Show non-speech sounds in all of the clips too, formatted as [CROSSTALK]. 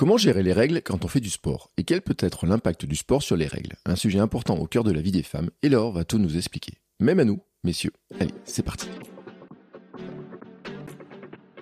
comment gérer les règles quand on fait du sport? Et quel peut être l'impact du sport sur les règles? Un sujet important au cœur de la vie des femmes, et Laure va tout nous expliquer. Même à nous, messieurs. Allez, c'est parti.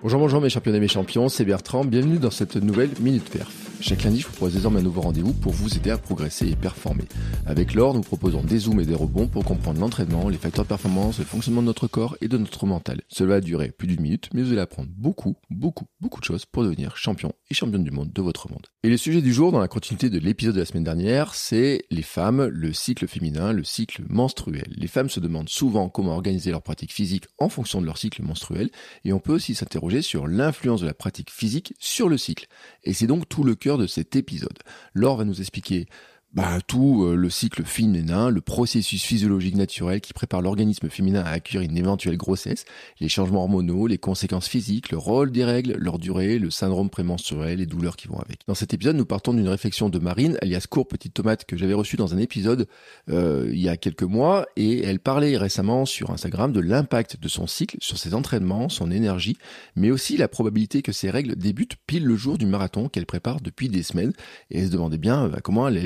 Bonjour, bonjour mes champions et mes champions, c'est Bertrand, bienvenue dans cette nouvelle Minute Perf. Chaque lundi, je vous propose désormais un nouveau rendez-vous pour vous aider à progresser et performer. Avec Laure, nous proposons des zooms et des rebonds pour comprendre l'entraînement, les facteurs de performance, le fonctionnement de notre corps et de notre mental. Cela va durer plus d'une minute, mais vous allez apprendre beaucoup, beaucoup, beaucoup de choses pour devenir champion et championne du monde de votre monde. Et le sujet du jour, dans la continuité de l'épisode de la semaine dernière, c'est les femmes, le cycle féminin, le cycle menstruel. Les femmes se demandent souvent comment organiser leur pratique physique en fonction de leur cycle menstruel, et on peut aussi s'interroger sur l'influence de la pratique physique sur le cycle. Et c'est donc tout le cœur de cet épisode. Laure va nous expliquer bah, tout euh, le cycle féminin, le processus physiologique naturel qui prépare l'organisme féminin à accueillir une éventuelle grossesse, les changements hormonaux, les conséquences physiques, le rôle des règles, leur durée, le syndrome prémenstruel, les douleurs qui vont avec. Dans cet épisode, nous partons d'une réflexion de Marine, alias Cour Petite Tomate, que j'avais reçue dans un épisode euh, il y a quelques mois, et elle parlait récemment sur Instagram de l'impact de son cycle sur ses entraînements, son énergie, mais aussi la probabilité que ces règles débutent pile le jour du marathon qu'elle prépare depuis des semaines, et elle se demandait bien euh, comment elle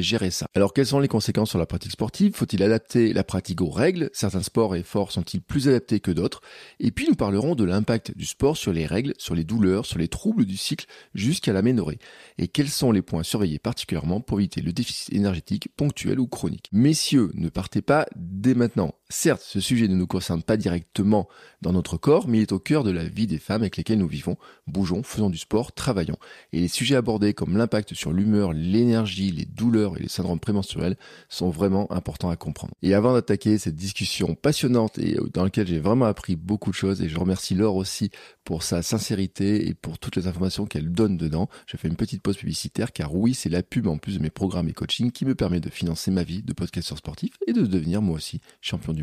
alors quelles sont les conséquences sur la pratique sportive? Faut-il adapter la pratique aux règles? Certains sports et efforts sont-ils plus adaptés que d'autres? Et puis nous parlerons de l'impact du sport sur les règles, sur les douleurs, sur les troubles du cycle jusqu'à l'aménorrhée. Et quels sont les points surveillés particulièrement pour éviter le déficit énergétique ponctuel ou chronique? Messieurs, ne partez pas dès maintenant. Certes, ce sujet ne nous concerne pas directement dans notre corps, mais il est au cœur de la vie des femmes avec lesquelles nous vivons, bougeons, faisons du sport, travaillons. Et les sujets abordés comme l'impact sur l'humeur, l'énergie, les douleurs et les syndromes prémenstruels sont vraiment importants à comprendre. Et avant d'attaquer cette discussion passionnante et dans laquelle j'ai vraiment appris beaucoup de choses, et je remercie Laure aussi pour sa sincérité et pour toutes les informations qu'elle donne dedans, je fais une petite pause publicitaire car oui, c'est la pub en plus de mes programmes et coaching qui me permet de financer ma vie de podcasteur sportif et de devenir moi aussi champion du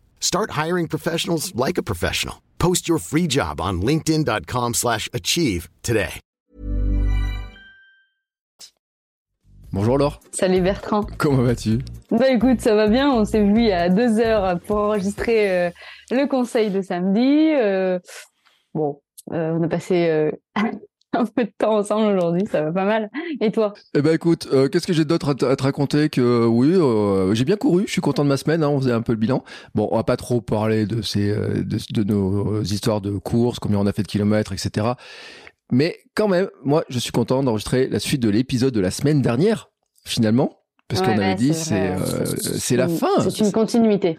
Start hiring professionals like a professional. Post your free job on linkedin.com/achieve today. Bonjour Laure. Salut Bertrand. Comment vas-tu? Bah écoute, ça va bien. On s'est vu a deux heures pour enregistrer euh, le conseil de samedi. Euh, bon, euh, on a passé [LAUGHS] un peu de temps ensemble aujourd'hui, ça va pas mal. Et toi? Eh ben écoute, euh, qu'est-ce que j'ai d'autre à, te raconter que oui, euh, j'ai bien couru, je suis content de ma semaine, hein, on faisait un peu le bilan. Bon, on va pas trop parler de ces euh, de, nos histoires de courses, combien on a fait de kilomètres, etc. Mais quand même, moi, je suis content d'enregistrer la suite de l'épisode de la semaine dernière, finalement, parce qu'on avait dit c'est c'est la fin. C'est une continuité.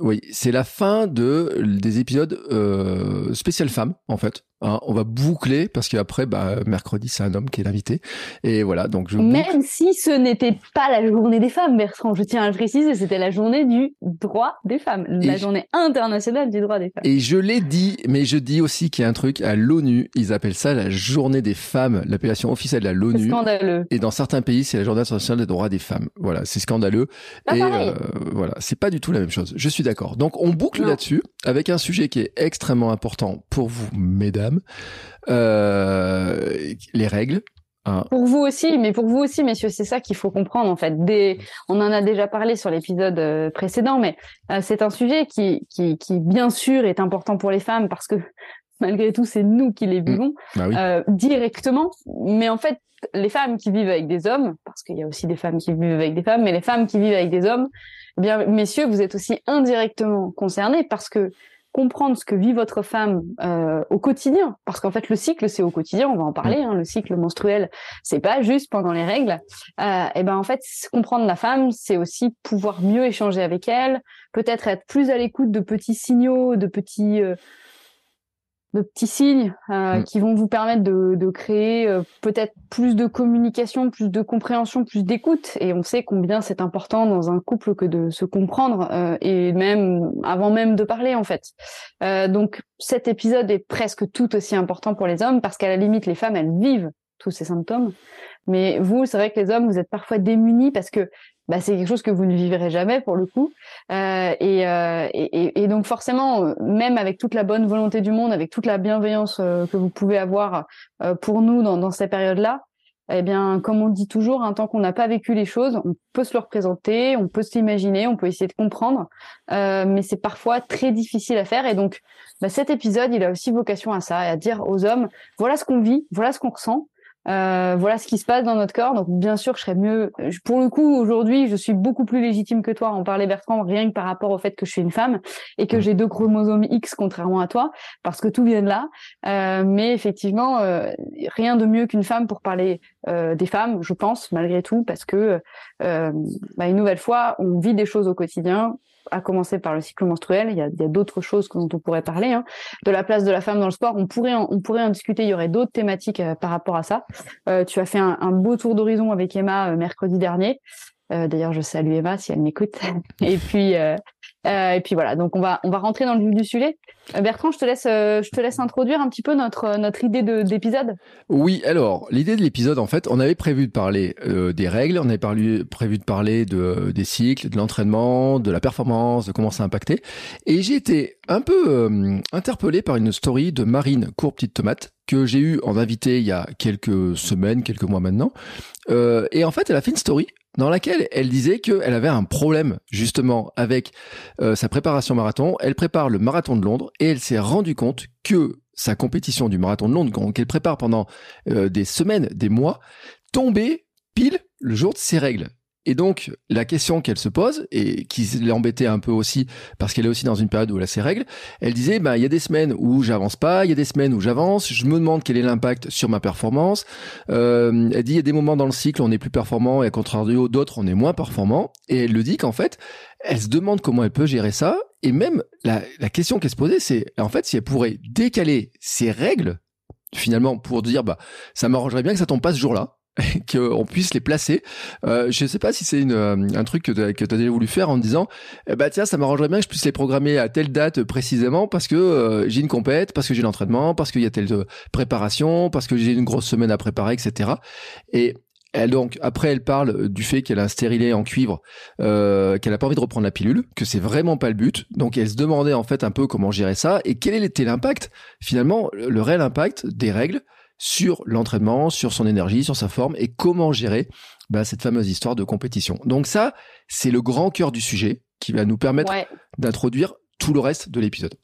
Oui, c'est la fin de des épisodes euh, spécial femmes en fait. Hein, on va boucler parce qu'après, bah, mercredi, c'est un homme qui est l'invité. Et voilà, donc je. Même si ce n'était pas la journée des femmes, Bertrand, je tiens à le préciser, c'était la journée du droit des femmes, la journée internationale du droit des femmes. Et je l'ai dit, mais je dis aussi qu'il y a un truc à l'ONU, ils appellent ça la journée des femmes, l'appellation officielle de l'ONU. Scandaleux. Et dans certains pays, c'est la journée internationale des droits des femmes. Voilà, c'est scandaleux. et euh, voilà, c'est pas du tout la même chose. Je suis d'accord. Donc on boucle là-dessus avec un sujet qui est extrêmement important pour vous, mesdames euh, les règles. Hein. Pour vous aussi, mais pour vous aussi, messieurs, c'est ça qu'il faut comprendre en fait. Des, on en a déjà parlé sur l'épisode euh, précédent, mais euh, c'est un sujet qui, qui, qui, bien sûr, est important pour les femmes parce que malgré tout, c'est nous qui les mmh. vivons bah directement. Mais en fait, les femmes qui vivent avec des hommes, parce qu'il y a aussi des femmes qui vivent avec des femmes, mais les femmes qui vivent avec des hommes, eh bien, messieurs, vous êtes aussi indirectement concernés parce que comprendre ce que vit votre femme euh, au quotidien, parce qu'en fait le cycle c'est au quotidien, on va en parler. Hein, le cycle menstruel, c'est pas juste pendant les règles. Euh, et ben en fait comprendre la femme, c'est aussi pouvoir mieux échanger avec elle, peut-être être plus à l'écoute de petits signaux, de petits euh, de petits signes euh, mm. qui vont vous permettre de, de créer euh, peut-être plus de communication, plus de compréhension, plus d'écoute. Et on sait combien c'est important dans un couple que de se comprendre euh, et même avant même de parler en fait. donc cet épisode est presque tout aussi important pour les hommes parce qu'à la limite les femmes elles vivent tous ces symptômes. Mais vous, c'est vrai que les hommes, vous êtes parfois démunis parce que bah, c'est quelque chose que vous ne vivrez jamais pour le coup. Euh, et, euh, et, et, donc forcément, même avec toute la bonne volonté du monde, avec toute la bienveillance euh, que vous pouvez avoir euh, pour nous dans, dans ces périodes-là, eh bien, comme on dit toujours, un hein, tant qu'on n'a pas vécu les choses, on peut se le représenter, on peut s'imaginer, on peut essayer de comprendre, euh, mais c'est parfois très difficile à faire. Et donc, bah, cet épisode, il a aussi vocation à ça, à dire aux hommes, voilà ce qu'on vit, voilà ce qu'on ressent, euh, voilà ce qui se passe dans notre corps. Donc bien sûr, je serais mieux. Pour le coup, aujourd'hui, je suis beaucoup plus légitime que toi. en parler, Bertrand, rien que par rapport au fait que je suis une femme et que j'ai deux chromosomes X contrairement à toi, parce que tout vient de là. Euh, mais effectivement, euh, rien de mieux qu'une femme pour parler euh, des femmes, je pense, malgré tout, parce que euh, bah, une nouvelle fois, on vit des choses au quotidien à commencer par le cycle menstruel. Il y a, d'autres choses dont on pourrait parler. Hein. De la place de la femme dans le sport, on pourrait en, discuter. Il y aurait d'autres thématiques euh, par rapport à ça. Euh, tu as fait un, un beau tour d'horizon avec Emma euh, mercredi dernier. Euh, d'ailleurs, je salue Emma si elle m'écoute. [LAUGHS] et puis, euh, euh, et puis voilà. Donc on va on va rentrer dans le vif du sujet. Bertrand, je te laisse je te laisse introduire un petit peu notre notre idée de d'épisode. Oui, alors l'idée de l'épisode, en fait, on avait prévu de parler des règles, on avait prévu de parler de des cycles, de l'entraînement, de la performance, de comment ça impactait. Et j'ai été un peu interpellé par une story de Marine Cour Petite Tomate que j'ai eu en invité il y a quelques semaines, quelques mois maintenant. et en fait, elle a fait une story dans laquelle elle disait qu'elle avait un problème justement avec euh, sa préparation marathon. Elle prépare le marathon de Londres et elle s'est rendue compte que sa compétition du marathon de Londres, qu'elle prépare pendant euh, des semaines, des mois, tombait pile le jour de ses règles. Et donc, la question qu'elle se pose, et qui l'embêtait un peu aussi, parce qu'elle est aussi dans une période où elle a ses règles, elle disait, bah, il y a des semaines où j'avance pas, il y a des semaines où j'avance, je me demande quel est l'impact sur ma performance. Euh, elle dit, il y a des moments dans le cycle où on est plus performant, et à contrario d'autres, on est moins performant. Et elle le dit qu'en fait, elle se demande comment elle peut gérer ça. Et même, la, la question qu'elle se posait, c'est, en fait, si elle pourrait décaler ses règles, finalement, pour dire, bah, ça m'arrangerait bien que ça tombe pas ce jour-là [LAUGHS] qu'on puisse les placer. Euh, je ne sais pas si c'est euh, un truc que tu as, déjà voulu faire en disant, eh bah tiens, ça m'arrangerait bien que je puisse les programmer à telle date précisément parce que euh, j'ai une compète, parce que j'ai l'entraînement, parce qu'il y a telle préparation, parce que j'ai une grosse semaine à préparer, etc. Et elle donc après elle parle du fait qu'elle a un stérilet en cuivre, euh, qu'elle a pas envie de reprendre la pilule, que c'est vraiment pas le but. Donc elle se demandait en fait un peu comment gérer ça et quel était l'impact finalement le réel impact des règles sur l'entraînement, sur son énergie, sur sa forme et comment gérer bah, cette fameuse histoire de compétition. Donc ça, c'est le grand cœur du sujet qui va nous permettre d'introduire tout le reste de l'épisode.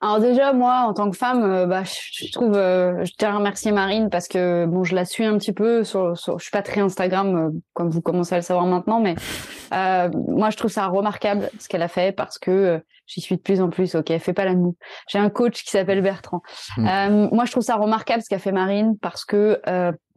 Alors déjà, moi, en tant que femme, euh, bah, je, trouve, euh, je tiens à remercier Marine parce que bon, je la suis un petit peu. Sur, sur je suis pas très Instagram, euh, comme vous commencez à le savoir maintenant, mais moi, je trouve ça remarquable ce qu'elle a fait parce que j'y suis de plus en plus. Ok, fais pas la moue. J'ai un coach qui s'appelle Bertrand. Mmh. moi, je trouve ça remarquable ce qu'a fait Marine parce que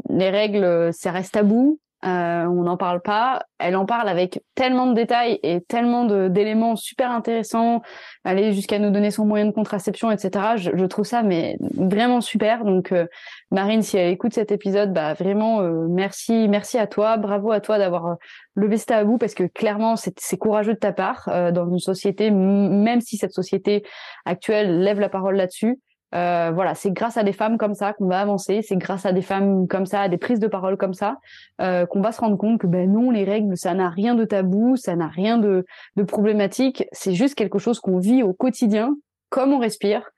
les règles, ça reste tabou. Euh, on n'en parle pas. Elle en parle avec tellement de détails et tellement d'éléments super intéressants. Aller jusqu'à nous donner son moyen de contraception, etc. Je, trouve ça mais vraiment super. Donc euh, Marine, si elle écoute cet épisode, bah vraiment euh, merci, merci à toi, bravo à toi d'avoir levé ce tabou parce que clairement c'est courageux de ta part dans une société, même si cette société actuelle lève la parole là-dessus. Euh, voilà, c'est grâce à des femmes comme ça qu'on va avancer. C'est grâce à des femmes comme ça, à des prises de parole comme ça, euh, qu'on va se rendre compte que ben non, les règles, ça n'a rien de tabou, ça n'a rien de, de problématique. C'est juste quelque chose qu'on vit au quotidien, comme on respire.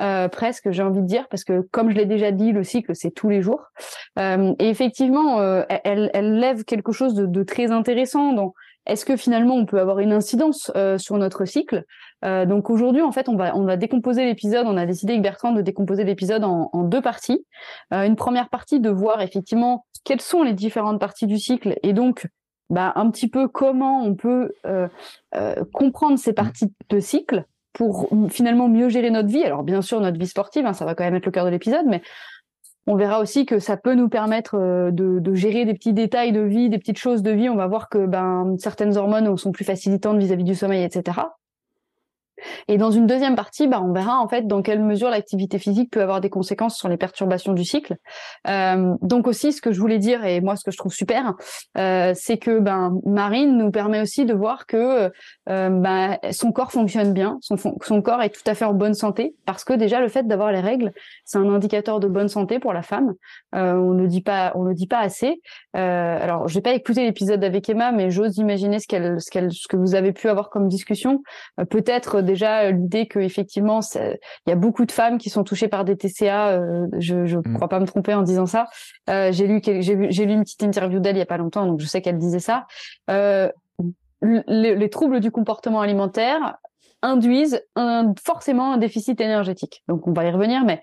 Euh, presque, j'ai envie de dire, parce que comme je l'ai déjà dit, le cycle c'est tous les jours. Euh, et effectivement, euh, elle, elle, lève quelque chose de, de très intéressant dans est-ce que finalement on peut avoir une incidence euh, sur notre cycle? Euh, Donc aujourd'hui, en fait, on va on va décomposer l'épisode. On a décidé avec Bertrand de décomposer l'épisode en, en, deux parties. Euh, une première partie de voir effectivement quelles sont les différentes parties du cycle et donc bah, un petit peu comment on peut euh, euh, comprendre ces parties de cycle pour finalement mieux gérer notre vie. Alors bien sûr notre vie sportive, hein, ça va quand même être le cœur de l'épisode, mais on verra aussi que ça peut nous permettre euh, de, gérer des petits détails de vie, des petites choses de vie. On va voir que ben, certaines hormones sont plus facilitantes vis-à-vis du sommeil, etc. Et dans une deuxième partie, bah, on verra en fait dans quelle mesure l'activité physique peut avoir des conséquences sur les perturbations du cycle. Euh, donc aussi, ce que je voulais dire et moi ce que je trouve super, euh, c'est que ben Marine nous permet aussi de voir que euh, ben, son corps fonctionne bien, son, son corps est tout à fait en bonne santé parce que déjà le fait d'avoir les règles, c'est un indicateur de bonne santé pour la femme. Euh, on ne dit pas, on le dit pas assez. Euh, alors, j'ai pas écouté l'épisode avec Emma, mais j'ose imaginer ce qu'elle, ce qu'elle, ce que vous avez pu avoir comme discussion. Euh, peut-être déjà l'idée que effectivement, il y a beaucoup de femmes qui sont touchées par des TCA. Euh, je, je mm. crois pas me tromper en disant ça. Euh, j'ai lu, j'ai lu une petite interview d'elle il y a pas longtemps, donc je sais qu'elle disait ça. Les, les, troubles du comportement alimentaire induisent un, forcément un déficit énergétique. Donc on va y revenir, mais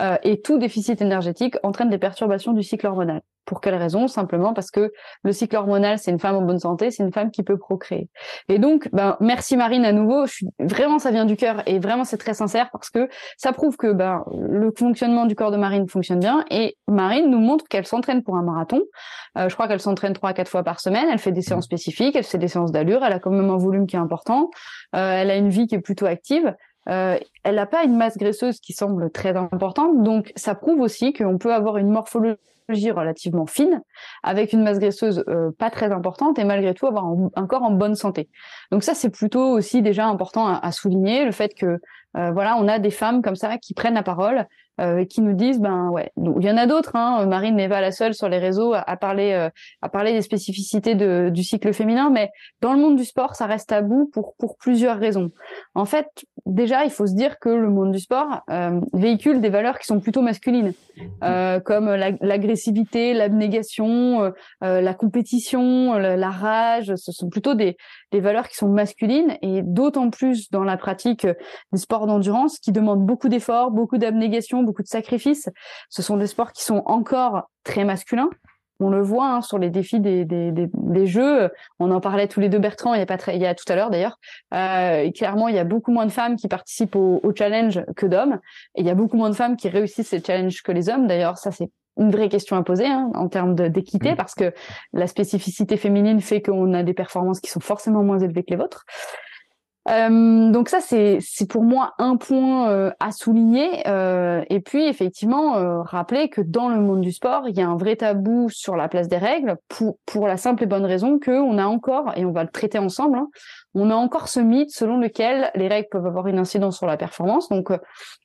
euh, et tout déficit énergétique entraîne des perturbations du cycle hormonal. Pour quelle raison? Simplement parce que le cycle hormonal, c'est une femme en bonne santé, c'est une femme qui peut procréer. Et donc, ben, merci Marine à nouveau. Je suis, vraiment, ça vient du cœur et vraiment, c'est très sincère parce que ça prouve que ben, le fonctionnement du corps de Marine fonctionne bien. Et Marine nous montre qu'elle s'entraîne pour un marathon. Euh, je crois qu'elle s'entraîne trois à quatre fois par semaine. Elle fait des séances spécifiques, elle fait des séances d'allure. Elle a quand même un volume qui est important. Euh, elle a une vie qui est plutôt active. Euh, elle n'a pas une masse graisseuse qui semble très importante, donc ça prouve aussi qu'on peut avoir une morphologie relativement fine, avec une masse graisseuse euh, pas très importante et malgré tout avoir un, corps en bonne santé. Donc ça c'est plutôt aussi déjà important à, souligner le fait que euh, voilà on a des femmes comme ça qui prennent la parole euh, qui nous disent ben ouais il y en a d'autres hein. Marine n'est pas la seule sur les réseaux à, parler euh, à parler des spécificités de, du cycle féminin mais dans le monde du sport ça reste tabou pour pour plusieurs raisons en fait déjà il faut se dire que le monde du sport euh, véhicule des valeurs qui sont plutôt masculines euh, comme l'agressivité l'abnégation la compétition la, la, rage ce sont plutôt des des valeurs qui sont masculines et d'autant plus dans la pratique des sports d'endurance qui demandent beaucoup d'efforts beaucoup d'abnégation beaucoup de sacrifices. Ce sont des sports qui sont encore très masculins. On le voit hein, sur les défis des, des, des, jeux. On en parlait tous les deux, Bertrand, il y a, pas très, il y a tout à l'heure d'ailleurs. Euh, clairement, il y a beaucoup moins de femmes qui participent au, au challenge que d'hommes. Et il y a beaucoup moins de femmes qui réussissent ces challenges que les hommes. D'ailleurs, ça, c'est une vraie question à poser hein, en termes d'équité, mmh. parce que la spécificité féminine fait qu'on a des performances qui sont forcément moins élevées que les vôtres. Euh, donc ça c'est pour moi un point euh, à souligner euh, et puis effectivement euh, rappeler que dans le monde du sport il y a un vrai tabou sur la place des règles pour pour la simple et bonne raison que on a encore et on va le traiter ensemble hein, on a encore ce mythe selon lequel les règles peuvent avoir une incidence sur la performance. Donc, euh,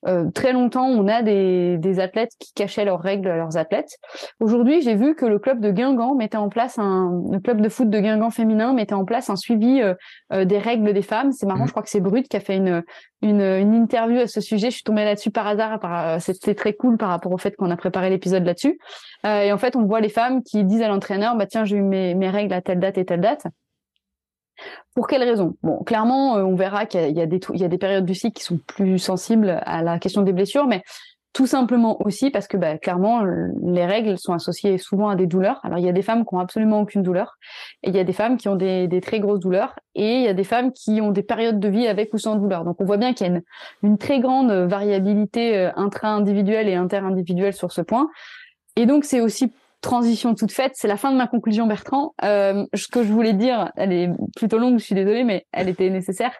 euh, très longtemps, on a des, des, athlètes qui cachaient leurs règles à leurs athlètes. Aujourd'hui, j'ai vu que le club de Guingamp mettait en place un, le club de foot de Guingamp féminin mettait en place un suivi euh, des règles des femmes. C'est marrant, mmh. je crois que c'est Brut qui a fait une, une, une, interview à ce sujet. Je suis tombée là-dessus par hasard. Par, c'était très cool par rapport au fait qu'on a préparé l'épisode là-dessus. et en fait, on voit les femmes qui disent à l'entraîneur, bah tiens, j'ai eu mes, mes règles à telle date et telle date. Pour quelles raisons Bon, clairement, euh, on verra qu'il y, a des périodes du cycle qui sont plus sensibles à la question des blessures, mais tout simplement aussi parce que bah, clairement les règles sont associées souvent à des douleurs. Alors il y a des femmes qui ont absolument aucune douleur et il y a des femmes qui ont des, des très grosses douleurs et il y a des femmes qui ont des périodes de vie avec ou sans douleur. Donc on voit bien qu'il y a une, une très grande variabilité euh, intra-individuelle et inter-individuelle sur ce point. Et donc c'est aussi transition toute faite, c'est la fin de ma conclusion, Bertrand. Euh, ce que je voulais dire, elle est plutôt longue, je suis désolée, mais elle était nécessaire.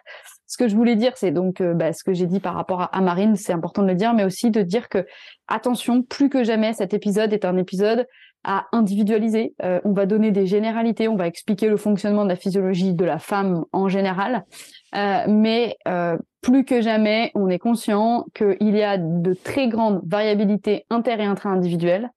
Ce que je voulais dire, c'est donc euh, bah, ce que j'ai dit par rapport à, Marine, c'est important de le dire, mais aussi de dire que attention, plus que jamais, cet épisode est un épisode à individualiser. Euh, on va donner des généralités, on va expliquer le fonctionnement de la physiologie de la femme en général, euh, mais plus que jamais, on est conscient qu'il y a de très grandes variabilités inter et intra-individuelles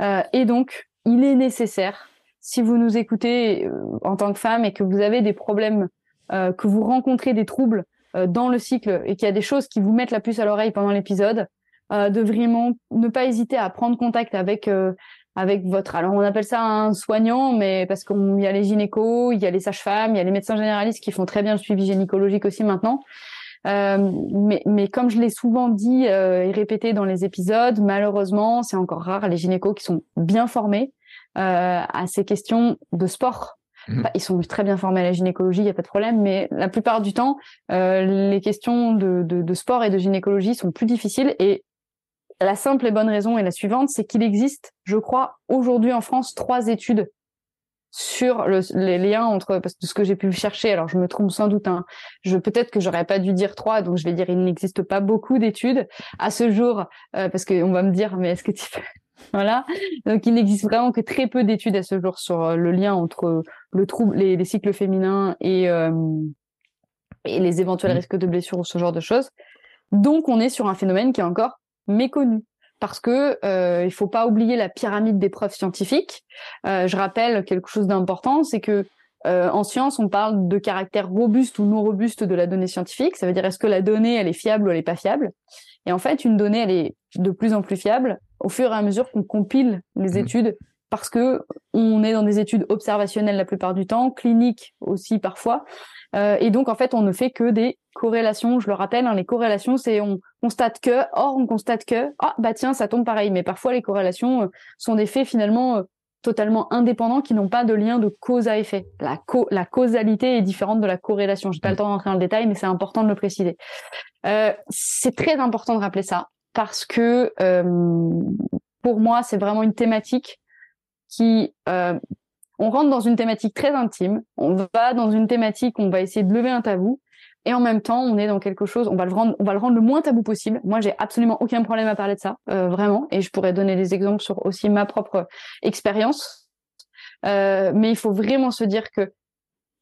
euh, et donc, il est nécessaire, si vous nous écoutez euh, en tant que femme et que vous avez des problèmes, euh, que vous rencontrez des troubles dans le cycle et qu'il y a des choses qui vous mettent la puce à l'oreille pendant l'épisode, de vraiment ne pas hésiter à prendre contact avec avec votre. Alors on appelle ça un soignant, mais parce qu'il y a les gynécos, il y a les sages-femmes, il y a les médecins généralistes qui font très bien le suivi gynécologique aussi maintenant. Euh, mais, mais, comme je l'ai souvent dit euh, et répété dans les épisodes, malheureusement, c'est encore rare les gynécos qui sont bien formés euh, à ces questions de sport. Mmh. ils sont très bien formés à la gynécologie, il n'y a pas de problème, mais la plupart du temps, les questions de, de, de sport et de gynécologie sont plus difficiles et la simple et bonne raison est la suivante, c'est qu'il existe, je crois, aujourd'hui en France, trois études sur les liens entre parce que ce que j'ai pu chercher alors je me trompe sans doute hein, je peut-être que j'aurais pas dû dire trois donc je vais dire il n'existe pas beaucoup d'études à ce jour euh, parce qu'on va me dire mais est-ce que tu [LAUGHS] voilà. Donc il n'existe vraiment que très peu d'études à ce jour sur euh, le lien entre le trouble les, cycles féminins et euh, et les éventuels mmh. risques de blessures ou ce genre de choses. Donc on est sur un phénomène qui est encore méconnu parce que euh, il faut pas oublier la pyramide des preuves scientifiques. Euh, je rappelle quelque chose d'important, c'est que euh, en science, on parle de caractère robuste ou non robuste de la donnée scientifique. Ça veut dire est-ce que la donnée elle est fiable ou elle est pas fiable? Et en fait, une donnée elle est de plus en plus fiable au fur et à mesure qu'on compile les mmh. études, parce que on est dans des études observationnelles la plupart du temps, cliniques aussi parfois. Euh, et donc en fait, on ne fait que des corrélations. Je le rappelle, hein, les corrélations, c'est on constate que, or on constate que, ah bah tiens, ça tombe pareil. Mais parfois les corrélations euh, sont des faits finalement euh, totalement indépendants qui n'ont pas de lien de cause à effet. La, la causalité est différente de la corrélation. J'ai pas le temps d'entrer dans le détail, mais c'est important de le préciser. Euh, c'est très important de rappeler ça parce que pour moi, c'est vraiment une thématique qui on rentre dans une thématique très intime, on va dans une thématique, on va essayer de lever un tabou, et en même temps, on est dans quelque chose, on va le rendre, on va le rendre le moins tabou possible. Moi, j'ai absolument aucun problème à parler de ça, euh, vraiment, et je pourrais donner des exemples sur aussi ma propre expérience. Euh, mais il faut vraiment se dire que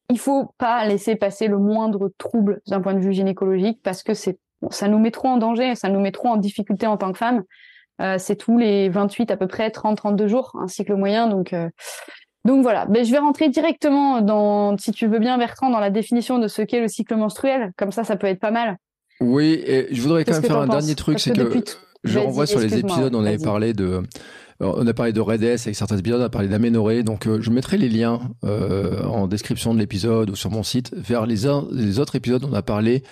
il faut pas laisser passer le moindre trouble d'un point de vue gynécologique parce que c'est ça nous met trop en danger, ça nous met trop en difficulté en tant que femme. Euh, c'est tous les 28 à peu près 30 32 jours un cycle moyen donc euh, donc voilà, ben, je vais rentrer directement dans, si tu veux bien Bertrand, dans la définition de ce qu'est le cycle menstruel. Comme ça, ça peut être pas mal. Oui, et je voudrais quand même faire un dernier truc, c'est que, je renvoie sur les épisodes, on avait parlé de, on a parlé de Redes avec certains épisodes, on a parlé d'aménorée. Donc, euh, je mettrai les liens euh, en description de l'épisode ou sur mon site vers les, les autres épisodes. On a parlé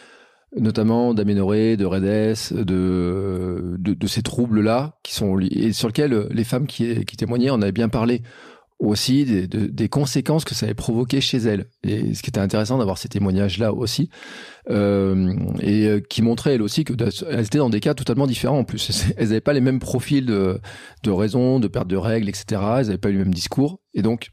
notamment d'aménorée, de Redes, de, de, ces troubles-là qui sont et sur lesquels les femmes qui, qui témoignaient, on avait bien parlé aussi des, des, conséquences que ça avait provoqué chez elles. Et ce qui était intéressant d'avoir ces témoignages-là aussi, euh, et euh, qui montraient elles aussi que elles étaient dans des cas totalement différents en plus. [LAUGHS] Elles n'avaient pas les mêmes profils de, de raison, de perte de règles, etc. Elles n'avaient pas eu le même discours. Et donc,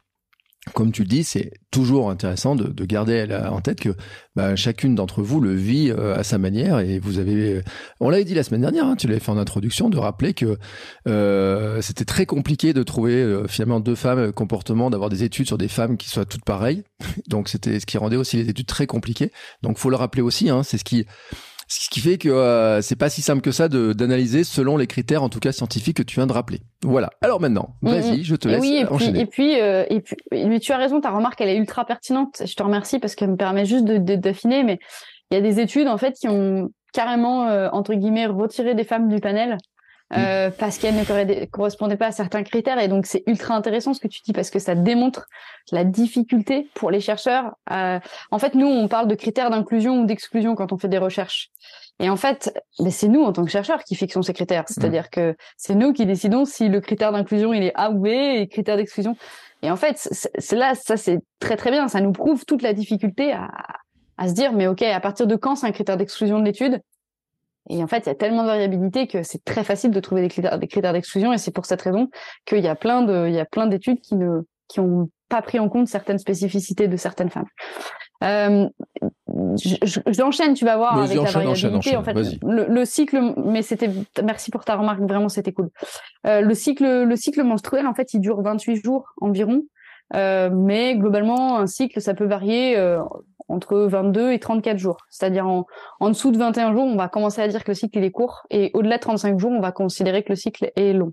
comme tu le dis, c'est toujours intéressant de, de, garder en tête que bah, chacune d'entre vous le vit euh, à sa manière et vous avez, on l'avait dit la semaine dernière, hein, tu l'avais fait en introduction, de rappeler que euh, c'était très compliqué de trouver euh, finalement deux femmes comportement, d'avoir des études sur des femmes qui soient toutes pareilles. [LAUGHS] Donc c'était ce qui rendait aussi les études très compliquées. Donc faut le rappeler aussi, hein, c'est ce qui ce qui fait que euh, c'est pas si simple que ça d'analyser selon les critères, en tout cas scientifiques, que tu viens de rappeler. Voilà. Alors maintenant, mm, vas-y, mm. je te laisse oui, et enchaîner. Puis, et puis, et puis, mais tu as raison, ta remarque, elle est ultra pertinente. Je te remercie parce qu'elle me permet juste de d'affiner. Mais il y a des études en fait qui ont carrément euh, entre guillemets retiré des femmes du panel euh, parce qu'elles ne correspondaient pas à certains critères. Et donc, c'est ultra intéressant ce que tu dis parce que ça démontre la difficulté pour les chercheurs. En fait, nous, on parle de critères d'inclusion ou d'exclusion quand on fait des recherches. Et en fait, ben, c'est nous, en tant que chercheurs, qui fixons ces critères. C'est-à-dire que c'est nous qui décidons si le critère d'inclusion, il est A ou B et critère d'exclusion. Et en fait, c'est là, ça, c'est très, très bien. Ça nous prouve toute la difficulté à, à se dire, mais OK, à partir de quand c'est un critère d'exclusion de l'étude? Et en fait, il y a tellement de variabilité que c'est très facile de trouver des critères, des critères d'exclusion. Et c'est pour cette raison qu'il y a plein de, il y a plein d'études qui ne, qui ont pas pris en compte certaines spécificités de certaines femmes. Euh, J'enchaîne, tu vas voir avec la variabilité. en fait, le, cycle, mais c'était, merci pour ta remarque, vraiment c'était cool. Euh, le cycle, le cycle menstruel, en fait, il dure 28 jours environ. Euh, mais globalement, un cycle, ça peut varier euh, entre 22 et 34 jours. C'est-à-dire en, en, dessous de 21 jours, on va commencer à dire que le cycle il est court, et au-delà de 35 jours, on va considérer que le cycle est long.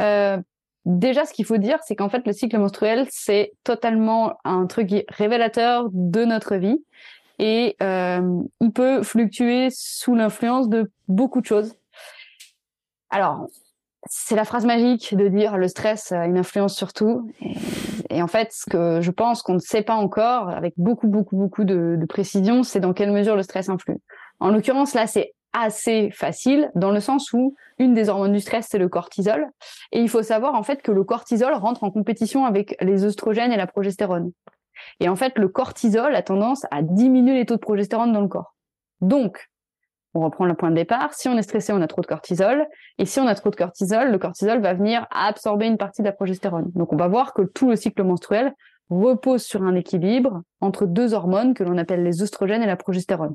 Euh, déjà, ce qu'il faut dire, c'est qu'en fait, le cycle menstruel, c'est totalement un truc révélateur de notre vie, et euh, il peut fluctuer sous l'influence de beaucoup de choses. Alors, c'est la phrase magique de dire le stress a une influence sur tout. Et, en fait, ce que je pense qu'on ne sait pas encore, avec beaucoup, beaucoup, beaucoup de, de précision, c'est dans quelle mesure le stress influe. En l'occurrence, là, c'est assez facile dans le sens où une des hormones du stress, c'est le cortisol. Et il faut savoir, en fait, que le cortisol rentre en compétition avec les œstrogènes et la progestérone. Et en fait, le cortisol a tendance à diminuer les taux de progestérone dans le corps. Donc, on reprend le point de départ. Si on est stressé, on a trop de cortisol. Et si on a trop de cortisol, le cortisol va venir absorber une partie de la progestérone. Donc on va voir que tout le cycle menstruel repose sur un équilibre entre deux hormones que l'on appelle les oestrogènes et la progestérone.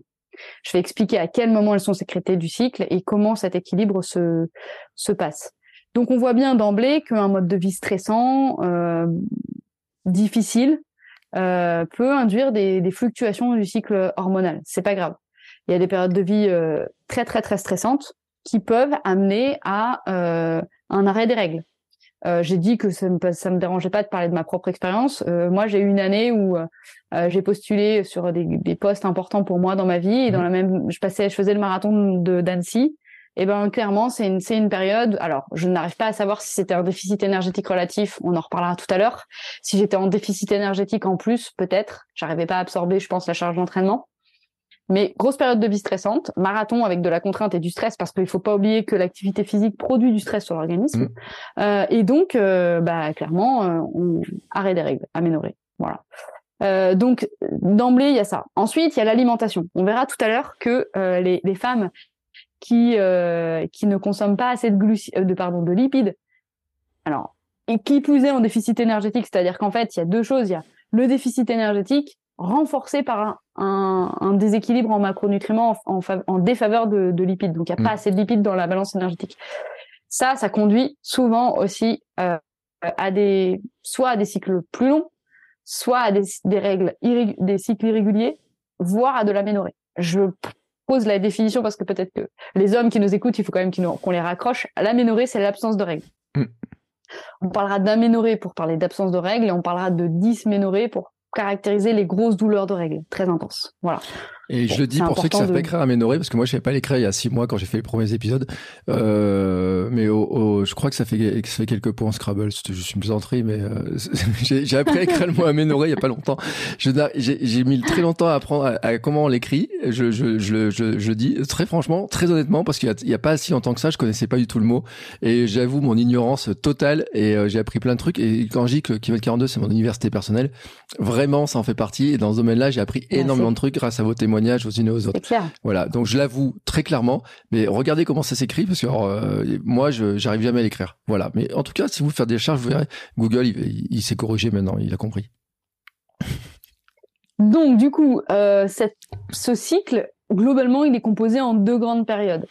Je vais expliquer à quel moment elles sont sécrétées du cycle et comment cet équilibre se, se passe. Donc on voit bien d'emblée qu'un mode de vie stressant, euh, difficile, euh, peut induire des, des, fluctuations du cycle hormonal. C'est pas grave. Il y a des périodes de vie euh, très très très stressantes qui peuvent amener à euh, un arrêt des règles. Euh, j'ai dit que ça me ça me dérangeait pas de parler de ma propre expérience. Euh, moi, j'ai eu une année où euh, j'ai postulé sur des, des, postes importants pour moi dans ma vie et dans mmh. la même, je passais, je faisais le marathon de d'Annecy. Et ben clairement, c'est une c'est une période. Alors, je n'arrive pas à savoir si c'était un déficit énergétique relatif. On en reparlera tout à l'heure. Si j'étais en déficit énergétique en plus, peut-être. J'arrivais pas à absorber, je pense, la charge d'entraînement. Mais grosse période de vie stressante, marathon avec de la contrainte et du stress parce qu'il faut pas oublier que l'activité physique produit du stress sur l'organisme. Mmh. Euh, et donc, euh, bah, clairement, euh, on arrête des règles, aménorrhée. Voilà. Euh, donc d'emblée, il y a ça. Ensuite, il y a l'alimentation. On verra tout à l'heure que euh, les, les, femmes qui qui ne consomment pas assez de glucides, de pardon, de lipides, alors et qui plus est en déficit énergétique, c'est-à-dire qu'en fait, il y a deux choses. Il y a le déficit énergétique renforcé par un, un, un, déséquilibre en macronutriments en, en, défaveur de, de, lipides. Donc, il n'y a pas mm. assez de lipides dans la balance énergétique. Ça, ça conduit souvent aussi euh, à des, soit à des cycles plus longs, soit à des, des règles, des cycles irréguliers, voire à de l'aménorrhée. Je pose la définition parce que peut-être que les hommes qui nous écoutent, il faut quand même qu'on les raccroche. L'aménorrhée, c'est l'absence de règles. Mm. On parlera d'aménorrhée pour parler d'absence de règles et on parlera de dysménorrhée pour caractériser les grosses douleurs de règles très intenses. Voilà. Et je le dis pour ceux qui savent pas écrire Aménorrhée, parce que moi je savais pas l'écrire il y a six mois quand j'ai fait les premiers épisodes. Euh, mais au, je crois que ça fait, que ça fait quelques points en Scrabble. Je suis une plaisanterie, mais euh, [LAUGHS] j'ai appris à écrire le mot Aménorrhée il y a pas longtemps. J'ai mis très longtemps à apprendre à, comment on l'écrit. Je, je, je, je, je, dis très franchement, très honnêtement, parce qu'il y, y, a pas si longtemps que ça, je connaissais pas du tout le mot. Et j'avoue mon ignorance totale. Et euh, j'ai appris plein de trucs. Et quand je dis que Kivet 42 c'est mon université personnelle, vraiment ça en fait partie. Et dans ce domaine-là, j'ai appris énormément de trucs grâce à vos témoignages aux unes et aux autres. Clair. Voilà, donc je l'avoue très clairement, mais regardez comment ça s'écrit parce que euh, moi, je j'arrive jamais à l'écrire. Voilà, mais en tout cas, si vous faites des charges, vous verrez, Google, il, s'est corrigé maintenant, il a compris. Donc, du coup, euh, cette, ce cycle, globalement, il est composé en deux grandes périodes.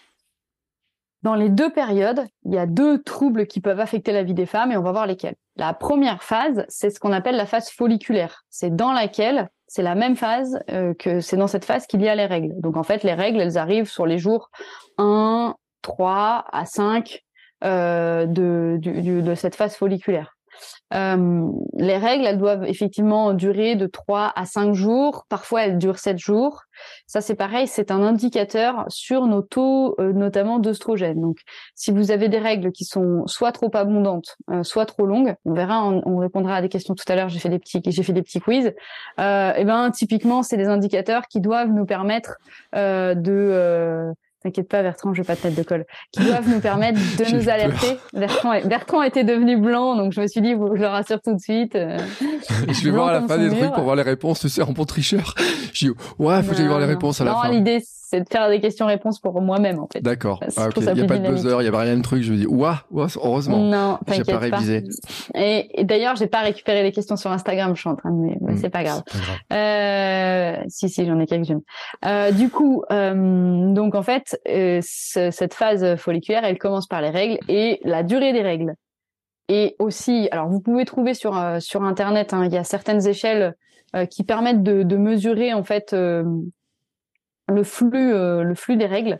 Dans les deux périodes, il y a deux troubles qui peuvent affecter la vie des femmes et on va voir lesquels. La première phase, c'est ce qu'on appelle la phase folliculaire. C'est dans laquelle c'est la même phase euh, que c'est dans cette phase qu'il y a les règles. Donc en fait, les règles, elles arrivent sur les jours 1, 3 à 5 euh, de, de cette phase folliculaire. Euh, les règles, elles doivent effectivement durer de 3 à 5 jours. Parfois, elles durent 7 jours. Ça, c'est pareil, c'est un indicateur sur nos taux, euh, notamment d'œstrogène. Donc, si vous avez des règles qui sont soit trop abondantes, euh, soit trop longues, on verra, on, répondra à des questions tout à l'heure. J'ai fait des petits, j'ai fait des petits quiz. eh ben, typiquement, c'est des indicateurs qui doivent nous permettre de T'inquiète pas, Bertrand, je vais pas de tête de colle, qui [LAUGHS] doivent nous permettre de nous alerter. Bertrand, Bertrand, était devenu blanc, donc je me suis dit, je le rassure tout de suite. Euh, [LAUGHS] je vais voir à la fin des trucs pour voir les réponses, tu sais, en bon tricheur. [LAUGHS] Je dis, ouais, faut que j'aille voir les réponses à la fin. Non, l'idée, c'est de faire des questions-réponses pour moi-même en fait. D'accord. Ah, il n'y a pas de buzzer, il n'y a pas rien de truc. Je me dis, ouah, ouah heureusement. Non, j'ai pas révisé. Et, d'ailleurs, j'ai pas récupéré les questions sur Instagram. Je suis en train de, mais, hmm, c'est pas grave. Euh, si, si, j'en ai quelques-unes. Euh, du coup, euh, donc en fait, euh, cette phase folliculaire, elle commence par les règles et la durée des règles. Et aussi, alors vous pouvez trouver sur euh, sur internet, hein, il y a certaines échelles euh, qui permettent de, de mesurer en fait le flux, euh, le flux des règles.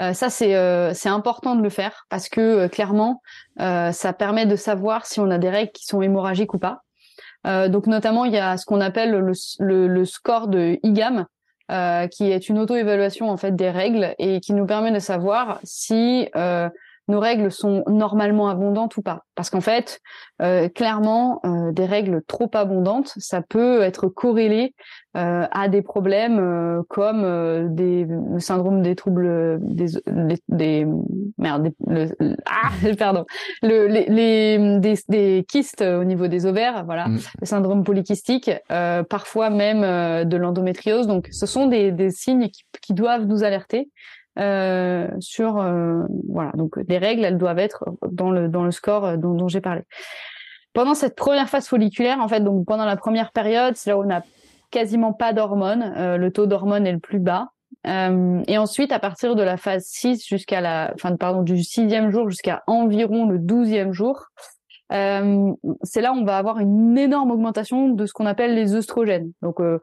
Euh, ça, c'est euh, c'est important de le faire parce que clairement, ça permet de savoir si on a des règles qui sont hémorragiques ou pas. donc notamment, il y a ce qu'on appelle le, le, le, score de IGAM, qui est une auto-évaluation en fait des règles et qui nous permet de savoir si nos règles sont normalement abondantes ou pas. Parce qu'en fait, euh, clairement, euh, des règles trop abondantes, ça peut être corrélé euh, à des problèmes euh, comme euh, des le syndrome des troubles des des, des merde le, ah [LAUGHS] pardon le les, les des, des, kystes au niveau des ovaires voilà mm. le syndrome polykystique parfois même de l'endométriose donc ce sont des, des signes qui, qui doivent nous alerter sur voilà. Donc les règles elles doivent être dans le dans le score dont, dont j'ai parlé. Pendant cette première phase folliculaire en fait donc pendant la première période c'est là où on a quasiment pas d'hormones le taux d'hormones est le plus bas. Euh, et ensuite, à partir de la phase 6 jusqu'à la, enfin, pardon, du sixième jour jusqu'à environ le douzième jour, euh, c'est là où on va avoir une énorme augmentation de ce qu'on appelle les œstrogènes. Donc, euh,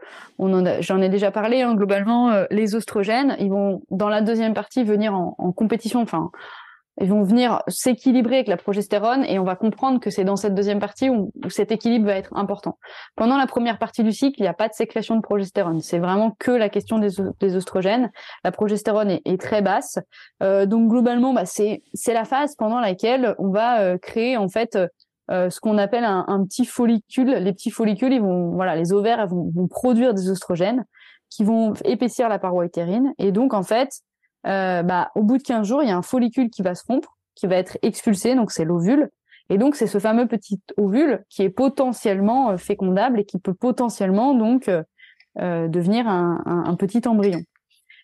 j'en ai déjà parlé. Hein, globalement, euh, les œstrogènes, ils vont dans la deuxième partie venir en, en compétition, enfin ils vont venir s'équilibrer avec la progestérone et on va comprendre que c'est dans cette deuxième partie où, cet équilibre va être important. Pendant la première partie du cycle, il n'y a pas de sécrétion de progestérone. C'est vraiment que la question des, des oestrogènes. La progestérone est, très basse. Euh, donc globalement, bah, c'est la phase pendant laquelle on va euh, créer en fait euh, ce qu'on appelle un, petit follicule. Les petits follicules, ils vont, voilà, les ovaires vont, vont produire des oestrogènes qui vont épaissir la paroi utérine. Et donc en fait, euh, bah, au bout de 15 jours, il y a un follicule qui va se rompre, qui va être expulsé, donc c'est l'ovule. Et donc, c'est ce fameux petit ovule qui est potentiellement euh, fécondable et qui peut potentiellement donc euh, euh devenir un, petit embryon.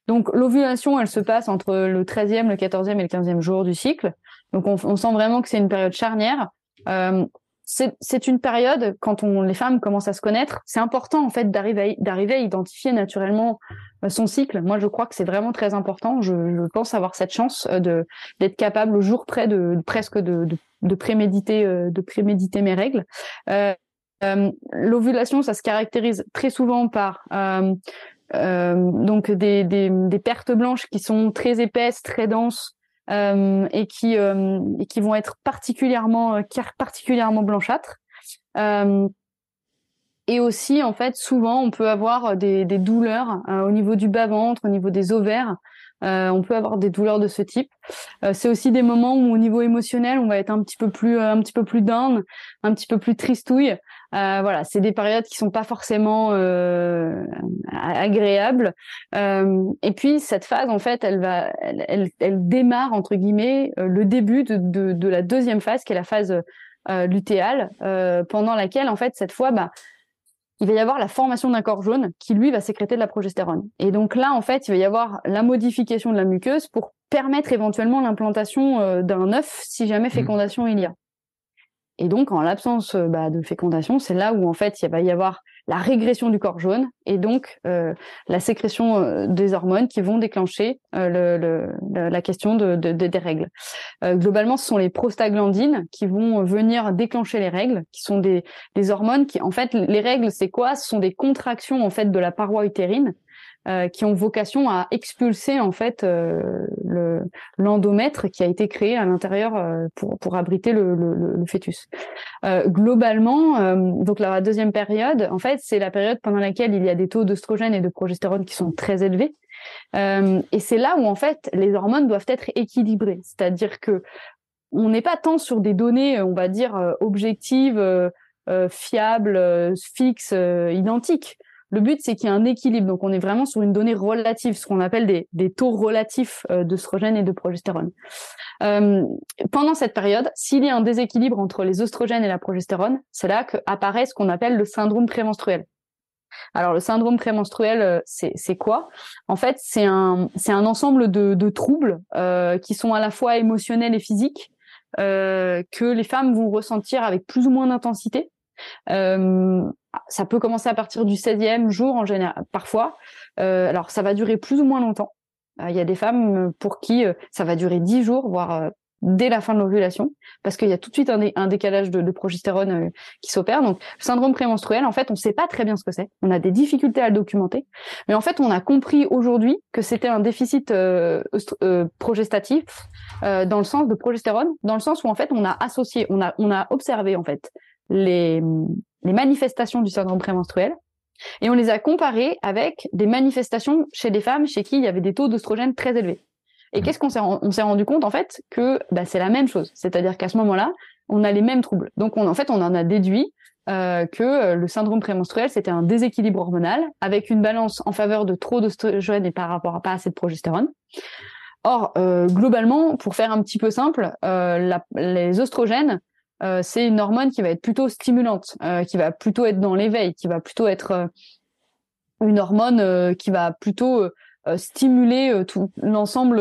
Donc, l'ovulation, elle se passe entre le 13e, le 14e et le 15e jour du cycle. Donc, on, on sent vraiment que c'est une période charnière. Euh, c'est une période quand on, les femmes commencent à se connaître, c'est important en fait d'arriver d'arriver à identifier naturellement euh, son cycle. Moi, je crois que c'est vraiment très important. Je, je, pense avoir cette chance euh, de d'être capable au jour près de, presque de, de, de préméditer euh, de préméditer mes règles. Euh, L'ovulation, ça se caractérise très souvent par euh, donc des, des, des pertes blanches qui sont très épaisses, très denses, et qui euh, et qui vont être particulièrement euh, particulièrement blanchâtres. et aussi, en fait, souvent, on peut avoir des, des douleurs au niveau du bas-ventre, au niveau des ovaires. Euh, on peut avoir des douleurs de ce type. Euh, c'est aussi des moments où, au niveau émotionnel, on va être un petit peu plus, un petit peu plus down, un petit peu plus tristouille. Euh, voilà, c'est des périodes qui sont pas forcément euh, agréables. Euh, et puis cette phase, en fait, elle va, elle, elle, démarre entre guillemets le début de, de, de, la deuxième phase, qui est la phase lutéale, pendant laquelle, en fait, cette fois, bah, il va y avoir la formation d'un corps jaune qui, lui, va sécréter de la progestérone. Et donc là, en fait, il va y avoir la modification de la muqueuse pour permettre éventuellement l'implantation d'un œuf si jamais fécondation il y a. Et donc, en l'absence euh, bah, de fécondation, c'est là où en fait il va y avoir la régression du corps jaune et donc euh, la sécrétion euh, des hormones qui vont déclencher le, le, la question de, de, des règles. globalement, ce sont les prostaglandines qui vont venir déclencher les règles, qui sont des, des hormones qui, en fait, les règles, c'est quoi? Ce sont des contractions en fait de la paroi utérine euh, qui ont vocation à expulser en fait euh, le l'endomètre qui a été créé à l'intérieur euh, pour pour abriter le, le, le fœtus. globalement, donc la deuxième période, en fait, c'est la période pendant laquelle il y a des taux d'oestrogène et de progestérone qui sont très élevés. et c'est là où en fait les hormones doivent être équilibrées, c'est-à-dire que on n'est pas tant sur des données, on va dire objectives, fiables, fixes, identiques. Le but, c'est qu'il y ait un équilibre. Donc, on est vraiment sur une donnée relative, ce qu'on appelle des, taux relatifs euh, d'œstrogène et de progestérone. Euh, pendant cette période, s'il y a un déséquilibre entre les oestrogènes et la progestérone, c'est là qu'apparaît ce qu'on appelle le syndrome prémenstruel. Alors, le syndrome prémenstruel, euh, c'est quoi? En fait, c'est un, ensemble de, troubles qui sont à la fois émotionnels et physiques que les femmes vont ressentir avec plus ou moins d'intensité. Euh, ça peut commencer à partir du 16e jour en général, parfois. Euh, alors ça va durer plus ou moins longtemps. Euh, il y a des femmes pour qui ça va durer 10 jours, voire dès la fin de l'ovulation, parce qu'il y a tout de suite un, décalage de, progestérone qui s'opère. Donc, syndrome prémenstruel, en fait, on ne sait pas très bien ce que c'est. On a des difficultés à le documenter, mais en fait, on a compris aujourd'hui que c'était un déficit progestatif dans le sens de progestérone, dans le sens où en fait, on a associé, on a, on a observé en fait les, les manifestations du syndrome prémenstruel et on les a comparées avec des manifestations chez des femmes chez qui il y avait des taux d'oestrogène très élevés. Et mmh. qu'est-ce qu'on s'est on s'est rendu compte en fait que bah, c'est la même chose, c'est-à-dire qu'à ce moment-là, on a les mêmes troubles. Donc on, en fait, on en a déduit euh, que euh, le syndrome prémenstruel c'était un déséquilibre hormonal avec une balance en faveur de trop d'oestrogène et par rapport à pas assez de progestérone. Or, euh, globalement, pour faire un petit peu simple, la, les oestrogènes euh, c'est une hormone qui va être plutôt stimulante, euh, qui va plutôt être dans l'éveil, qui va plutôt être euh, une hormone qui va plutôt stimuler tout l'ensemble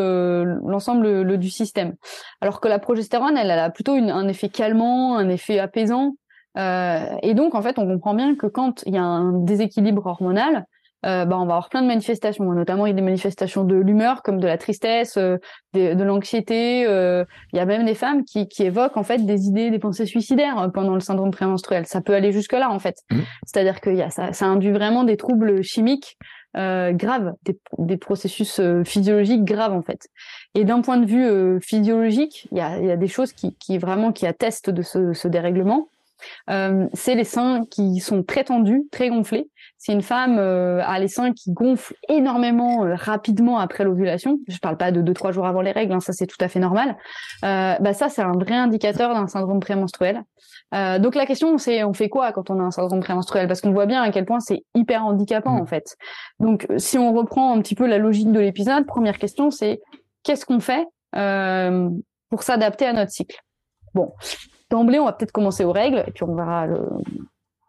l'ensemble du système. Alors que la progestérone, elle, elle a plutôt une, un effet calmant, un effet apaisant. et donc en fait, on comprend bien que quand il y a un déséquilibre hormonal, euh, bah, on va avoir plein de manifestations, notamment il y a des manifestations de l'humeur comme de la tristesse, euh, de, l'anxiété. Euh, il y a même des femmes qui, qui, évoquent en fait des idées, des pensées suicidaires pendant le syndrome prémenstruel. Ça peut aller jusque là en fait. Mmh. C'est-à-dire que y a, ça, ça induit vraiment des troubles chimiques graves, des, des processus physiologiques graves en fait. Et d'un point de vue physiologique, il y a, y a, des choses qui, qui, vraiment qui attestent de ce, ce dérèglement. c'est les seins qui sont très tendus, très gonflés, si une femme euh, a les seins qui gonflent énormément euh, rapidement après l'ovulation, je parle pas de deux trois jours avant les règles, hein, ça c'est tout à fait normal. Euh, bah ça c'est un vrai indicateur d'un syndrome prémenstruel. Euh, donc la question c'est on fait quoi quand on a un syndrome prémenstruel? Parce qu'on voit bien à quel point c'est hyper handicapant mmh. en fait. Donc si on reprend un petit peu la logique de l'épisode, première question c'est qu'est-ce qu'on fait pour s'adapter à notre cycle? Bon, d'emblée on va peut-être commencer aux règles et puis on verra le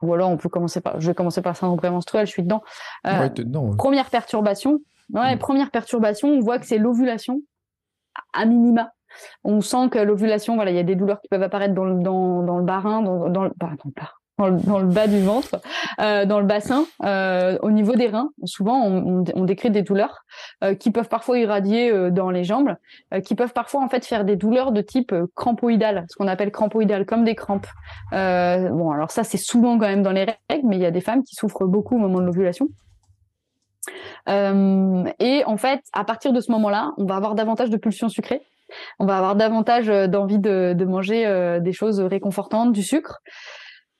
ou alors on peut commencer par, je vais commencer par le syndrome prémenstruel, je suis dedans. Euh, première perturbation, ouais, mm. première perturbation, on voit que c'est l'ovulation à minima. On sent que l'ovulation, voilà, il y a des douleurs qui peuvent apparaître dans le, dans, dans le barin, dans, dans, le, bah, dans, dans le, bas du ventre, euh, dans le bassin, euh, au niveau des reins. Souvent, on, on, décrit des douleurs euh, qui peuvent parfois irradier euh, dans les jambes, euh, qui peuvent parfois en fait faire des douleurs de type crampoïdal, ce qu'on appelle crampoïdal, comme des crampes. bon, alors ça, c'est souvent quand même dans les règles, mais il y a des femmes qui souffrent beaucoup au moment de l'ovulation. et en fait, à partir de ce moment-là, on va avoir davantage de pulsions sucrées on va avoir davantage d'envie de, de manger des choses réconfortantes, du sucre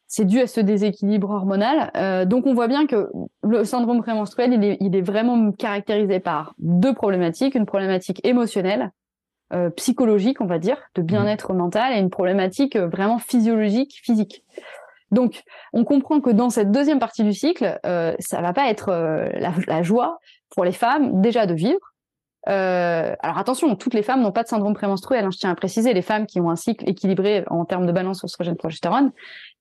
c'est dû à ce déséquilibre hormonal. Euh, donc on voit bien que le syndrome prémenstruel, il est, il est vraiment caractérisé par deux problématiques, une problématique émotionnelle, euh, psychologique, on va dire, de bien-être mental, et une problématique euh, vraiment physiologique, physique. Donc, on comprend que dans cette deuxième partie du cycle, euh, ça va pas être euh, la, la, joie pour les femmes déjà de vivre, euh, alors attention, toutes les femmes n'ont pas de syndrome prémenstruel. Hein, je tiens à préciser, les femmes qui ont un cycle équilibré en termes de balance oestrogène-progestérone,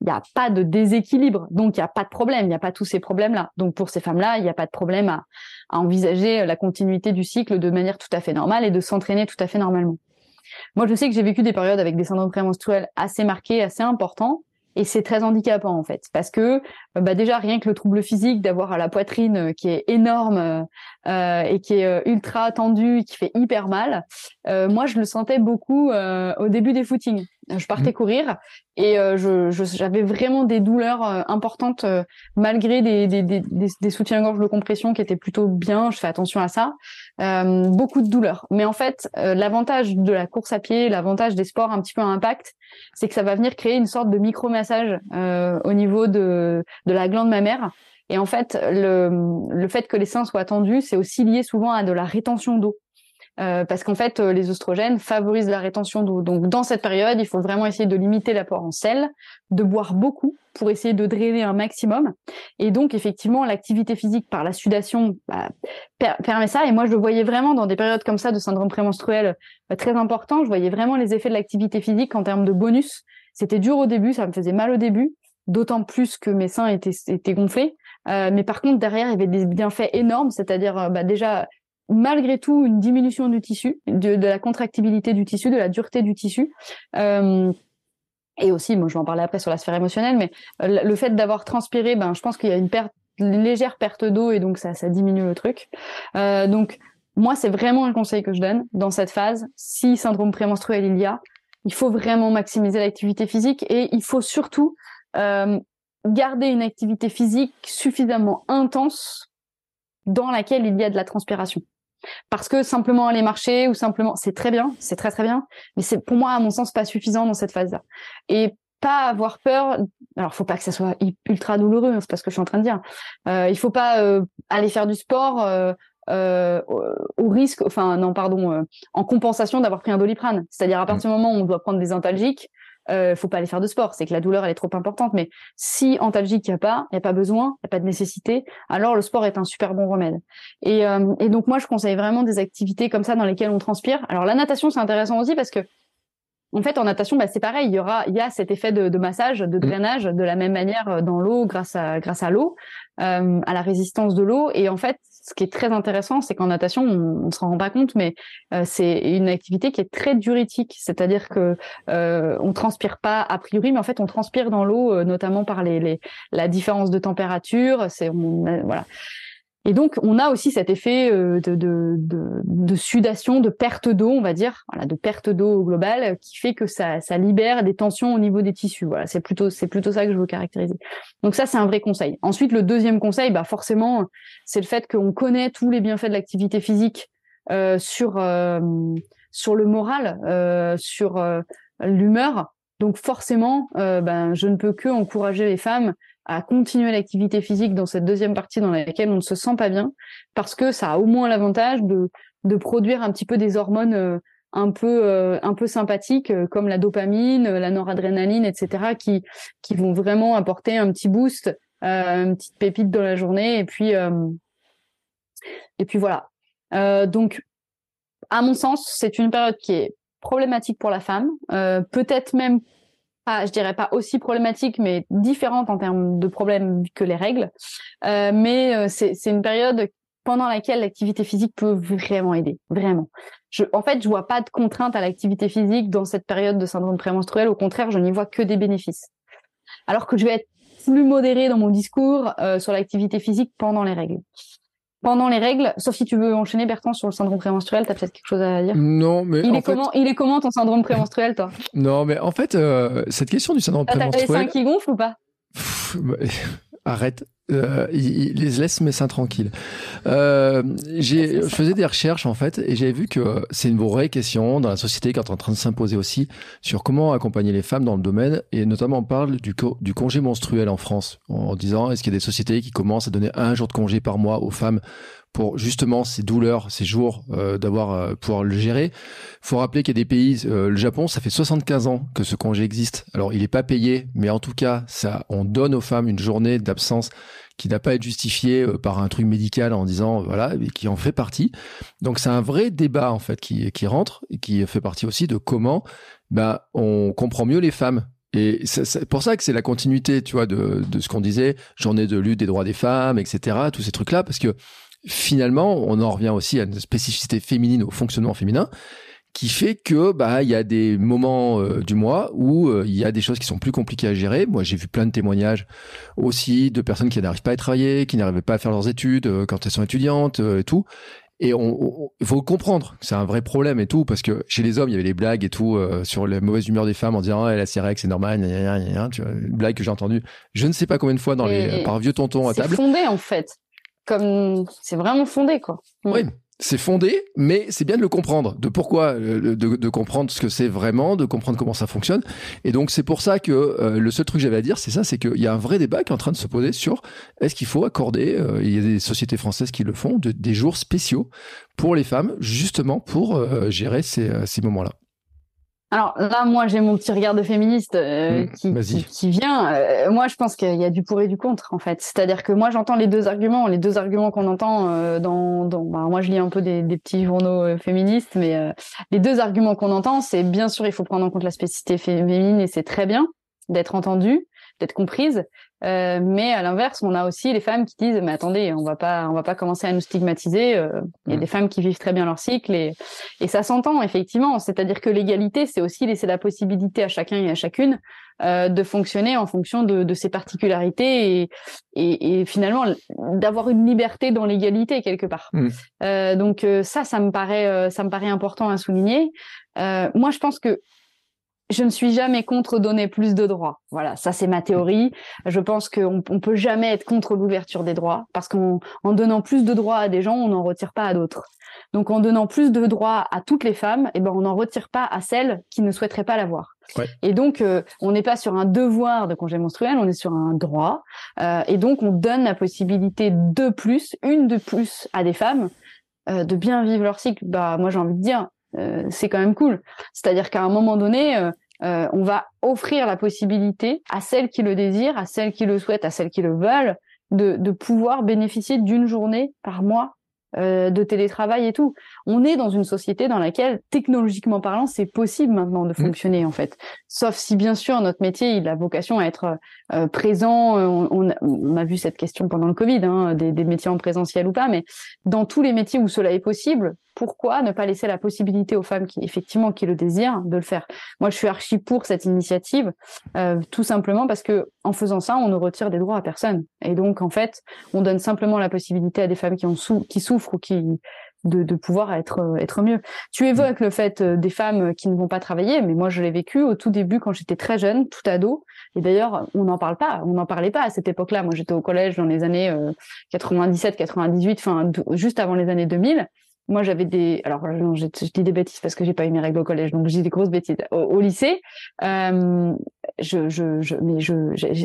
il n'y a pas de déséquilibre, donc il n'y a pas de problème, il n'y a pas tous ces problèmes-là. Donc pour ces femmes-là, il n'y a pas de problème à, à, envisager la continuité du cycle de manière tout à fait normale et de s'entraîner tout à fait normalement. Moi, je sais que j'ai vécu des périodes avec des syndromes prémenstruels assez marqués, assez importants, et c'est très handicapant en fait parce que euh, bah déjà rien que le trouble physique d'avoir la poitrine euh, qui est énorme euh, et qui est ultra tendue qui fait hyper mal moi je le sentais beaucoup au début des footings je partais mmh. courir et je j'avais vraiment des douleurs importantes malgré des, des, des, des soutiens-gorge de compression qui étaient plutôt bien je fais attention à ça beaucoup de douleurs mais en fait l'avantage de la course à pied l'avantage des sports un petit peu à impact c'est que ça va venir créer une sorte de micro-massage euh, au niveau de, de la glande mammaire. Et en fait, le, le fait que les seins soient tendus, c'est aussi lié souvent à de la rétention d'eau. Euh, parce qu'en fait, euh, les oestrogènes favorisent la rétention d'eau. Donc, dans cette période, il faut vraiment essayer de limiter l'apport en sel, de boire beaucoup pour essayer de drainer un maximum. Et donc, effectivement, l'activité physique par la sudation bah, permet ça. Et moi, je le voyais vraiment dans des périodes comme ça de syndrome prémenstruel euh, très important. Je voyais vraiment les effets de l'activité physique en termes de bonus. C'était dur au début, ça me faisait mal au début, d'autant plus que mes seins étaient, étaient gonflés. Euh, mais par contre, derrière, il y avait des bienfaits énormes, c'est-à-dire bah, déjà malgré tout une diminution du tissu, de, la contractibilité du tissu, de la dureté du tissu. Euh, et aussi, moi je vais en parler après sur la sphère émotionnelle, mais euh, le fait d'avoir transpiré, ben je pense qu'il y a une légère perte d'eau et donc ça, ça diminue le truc. Euh, donc moi c'est vraiment un conseil que je donne dans cette phase. Si syndrome prémenstruel il y a, il faut vraiment maximiser l'activité physique et il faut surtout euh, garder une activité physique suffisamment intense dans laquelle il y a de la transpiration. Parce que simplement aller marcher ou simplement, c'est très bien, c'est très très bien, mais c'est pour moi à mon sens pas suffisant dans cette phase-là. Et pas avoir peur. Alors, faut pas que ça soit ultra douloureux, hein, c'est pas ce que je suis en train de dire. Euh, il faut pas euh, aller faire du sport euh, euh, au risque, enfin non, pardon, euh, en compensation d'avoir pris un doliprane. C'est-à-dire à partir du moment où on doit prendre des antalgiques, euh, faut pas aller faire de sport, c'est que la douleur elle est trop importante. Mais si antalgique il y a pas, il y a pas besoin, il y a pas de nécessité, alors le sport est un super bon remède. Et, euh, et donc moi je conseille vraiment des activités comme ça dans lesquelles on transpire. Alors la natation c'est intéressant aussi parce que en fait, en natation, bah, c'est pareil. Il y aura, il y a cet effet de, de massage, de mmh. drainage, de la même manière euh, dans l'eau, grâce à grâce à l'eau, euh, à la résistance de l'eau. Et en fait, ce qui est très intéressant, c'est qu'en natation, on, ne s'en rend pas compte, mais euh, c'est une activité qui est très diurétique, c'est-à-dire que euh, on transpire pas a priori, mais en fait, on transpire dans l'eau, euh, notamment par les, les, la différence de température. C'est voilà. Et donc, on a aussi cet effet euh, de, de, de, de sudation, de perte d'eau, on va dire, voilà, de perte d'eau globale, qui fait que ça, ça libère des tensions au niveau des tissus. Voilà, c'est plutôt, c'est plutôt ça que je veux caractériser. Donc ça, c'est un vrai conseil. Ensuite, le deuxième conseil, bah forcément, c'est le fait qu'on connaît tous les bienfaits de l'activité physique euh, sur euh, sur le moral, euh, sur euh, l'humeur. Donc forcément, ben, je ne peux que encourager les femmes à continuer l'activité physique dans cette deuxième partie dans laquelle on ne se sent pas bien, parce que ça a au moins l'avantage de, de produire un petit peu des hormones euh, un peu euh, un peu sympathiques euh, comme la dopamine, la noradrénaline, etc. qui qui vont vraiment apporter un petit boost, une petite pépite dans la journée et puis et puis voilà. donc à mon sens, c'est une période qui est problématique pour la femme, peut-être même pas, je dirais pas aussi problématique, mais différente en termes de problèmes que les règles. Euh, mais euh, c'est une période pendant laquelle l'activité physique peut vraiment aider, vraiment. Je, en fait, je vois pas de contrainte à l'activité physique dans cette période de syndrome prémenstruel. Au contraire, je n'y vois que des bénéfices. Alors que je vais être plus modérée dans mon discours euh, sur l'activité physique pendant les règles pendant les règles, sauf si tu veux enchaîner Bertrand sur le syndrome prémenstruel, tu as peut-être quelque chose à dire? Non, mais il est comment il est comment ton syndrome prémenstruel toi? Non, mais en fait euh, cette question du syndrome prémenstruel. T'as les seins qui gonflent ou pas? [LAUGHS] Arrête. Euh, il, les laisse mes seins tranquilles. Euh, j'ai, je faisais des recherches en fait et j'ai vu que c'est une vraie question dans la société qui est en train de s'imposer aussi sur comment accompagner les femmes dans le domaine et notamment on parle du, du congé menstruel en France en disant est-ce qu'il y a des sociétés qui commencent à donner un jour de congé par mois aux femmes pour justement ces douleurs, ces jours euh, d'avoir euh, pouvoir le gérer? Faut rappeler qu'il y a des pays, euh, le Japon, ça fait 75 ans que ce congé existe. Alors il n'est pas payé, mais en tout cas, ça, on donne aux femmes une journée d'absence qui n'a pas à être justifiée euh, par un truc médical en disant voilà, et qui en fait partie. Donc c'est un vrai débat en fait qui qui rentre et qui fait partie aussi de comment ben on comprend mieux les femmes et c'est pour ça que c'est la continuité, tu vois, de, de ce qu'on disait, journée de lutte des droits des femmes, etc., tous ces trucs-là, parce que finalement, on en revient aussi à une spécificité féminine, au fonctionnement féminin, qui fait que bah il y a des moments euh, du mois où euh, il y a des choses qui sont plus compliquées à gérer. Moi, j'ai vu plein de témoignages aussi de personnes qui n'arrivent pas à travailler, qui n'arrivent pas à faire leurs études euh, quand elles sont étudiantes et tout. Et on, il faut comprendre, c'est un vrai problème et tout, parce que chez les hommes, il y avait les blagues et tout sur la mauvaise humeur des femmes en disant, ah, elle a ses règles, c'est normal, tu vois, une blague que j'ai entendue, je ne sais pas combien de fois dans les, par vieux tontons à table. C'est fondé en fait comme c'est vraiment fondé quoi. Oui, c'est fondé, mais c'est bien de le comprendre, de pourquoi, de, de comprendre ce que c'est vraiment, de comprendre comment ça fonctionne. Et donc c'est pour ça que euh, le seul truc que j'avais à dire, c'est ça, c'est qu'il y a un vrai débat qui est en train de se poser sur est-ce qu'il faut accorder, euh, il y a des sociétés françaises qui le font, de, des jours spéciaux pour les femmes, justement pour euh, gérer ces, ces moments-là. Alors là, moi, j'ai mon petit regard de féministe euh, mmh, qui, qui, vient. Euh, moi, je pense qu'il y a du pour et du contre, en fait. C'est-à-dire que moi, j'entends les deux arguments, les deux arguments qu'on entend euh, dans. dans bah, moi, je lis un peu des, des petits journaux féministes, mais les deux arguments qu'on entend, c'est bien sûr, il faut prendre en compte la spécificité féminine et c'est très bien d'être entendu, d'être comprise. Euh, mais à l'inverse, on a aussi les femmes qui disent mais attendez, on va pas on va pas commencer à nous stigmatiser. Euh, il y a mm. des femmes qui vivent très bien leur cycle et et ça s'entend effectivement. C'est-à-dire que l'égalité, c'est aussi laisser la possibilité à chacun et à chacune euh, de fonctionner en fonction de, de ses particularités et et, et finalement d'avoir une liberté dans l'égalité quelque part. Mm. Donc ça, ça me paraît ça me paraît important à souligner. moi, je pense que je ne suis jamais contre donner plus de droits. Voilà, ça c'est ma théorie. Je pense qu'on on peut jamais être contre l'ouverture des droits parce qu'en en donnant plus de droits à des gens, on n'en retire pas à d'autres. Donc en donnant plus de droits à toutes les femmes, eh ben on n'en retire pas à celles qui ne souhaiteraient pas l'avoir. Et donc euh, on n'est pas sur un devoir de congé menstruel, on est sur un droit. Euh, et donc on donne la possibilité de plus, une de plus à des femmes euh, de bien vivre leur cycle. Bah moi j'ai envie de dire c'est quand même cool. C'est-à-dire qu'à un moment donné, euh, euh, on va offrir la possibilité à celles qui le désirent, à celles qui le souhaitent, à celles qui le veulent, de, pouvoir bénéficier d'une journée par mois euh, de télétravail et tout. On est dans une société dans laquelle, technologiquement parlant, c'est possible maintenant de mmh. fonctionner en fait. Sauf si bien sûr notre métier il a vocation à être euh, présent. On, on, a vu cette question pendant le Covid, hein, des, des métiers en présentiel ou pas, mais dans tous les métiers où cela est possible, pourquoi ne pas laisser la possibilité aux femmes qui effectivement qui le désirent de le faire? Moi, je suis archi pour cette initiative, euh, tout simplement parce que en faisant ça, on ne retire des droits à personne. Et donc, en fait, on donne simplement la possibilité à des femmes qui, ont qui souffrent ou qui de, de, pouvoir être euh, être mieux. Tu évoques le fait euh, des femmes qui ne vont pas travailler, mais moi je l'ai vécu au tout début quand j'étais très jeune, tout ado. Et d'ailleurs, on n'en parle pas, on n'en parlait pas à cette époque-là. Moi, j'étais au collège dans les années 97, 98, enfin juste avant les années 2000 moi j'avais des alors non, je, dis des bêtises parce que j'ai pas eu mes règles au collège donc je dis des grosses bêtises. Au, lycée euh, je, je, je mais je,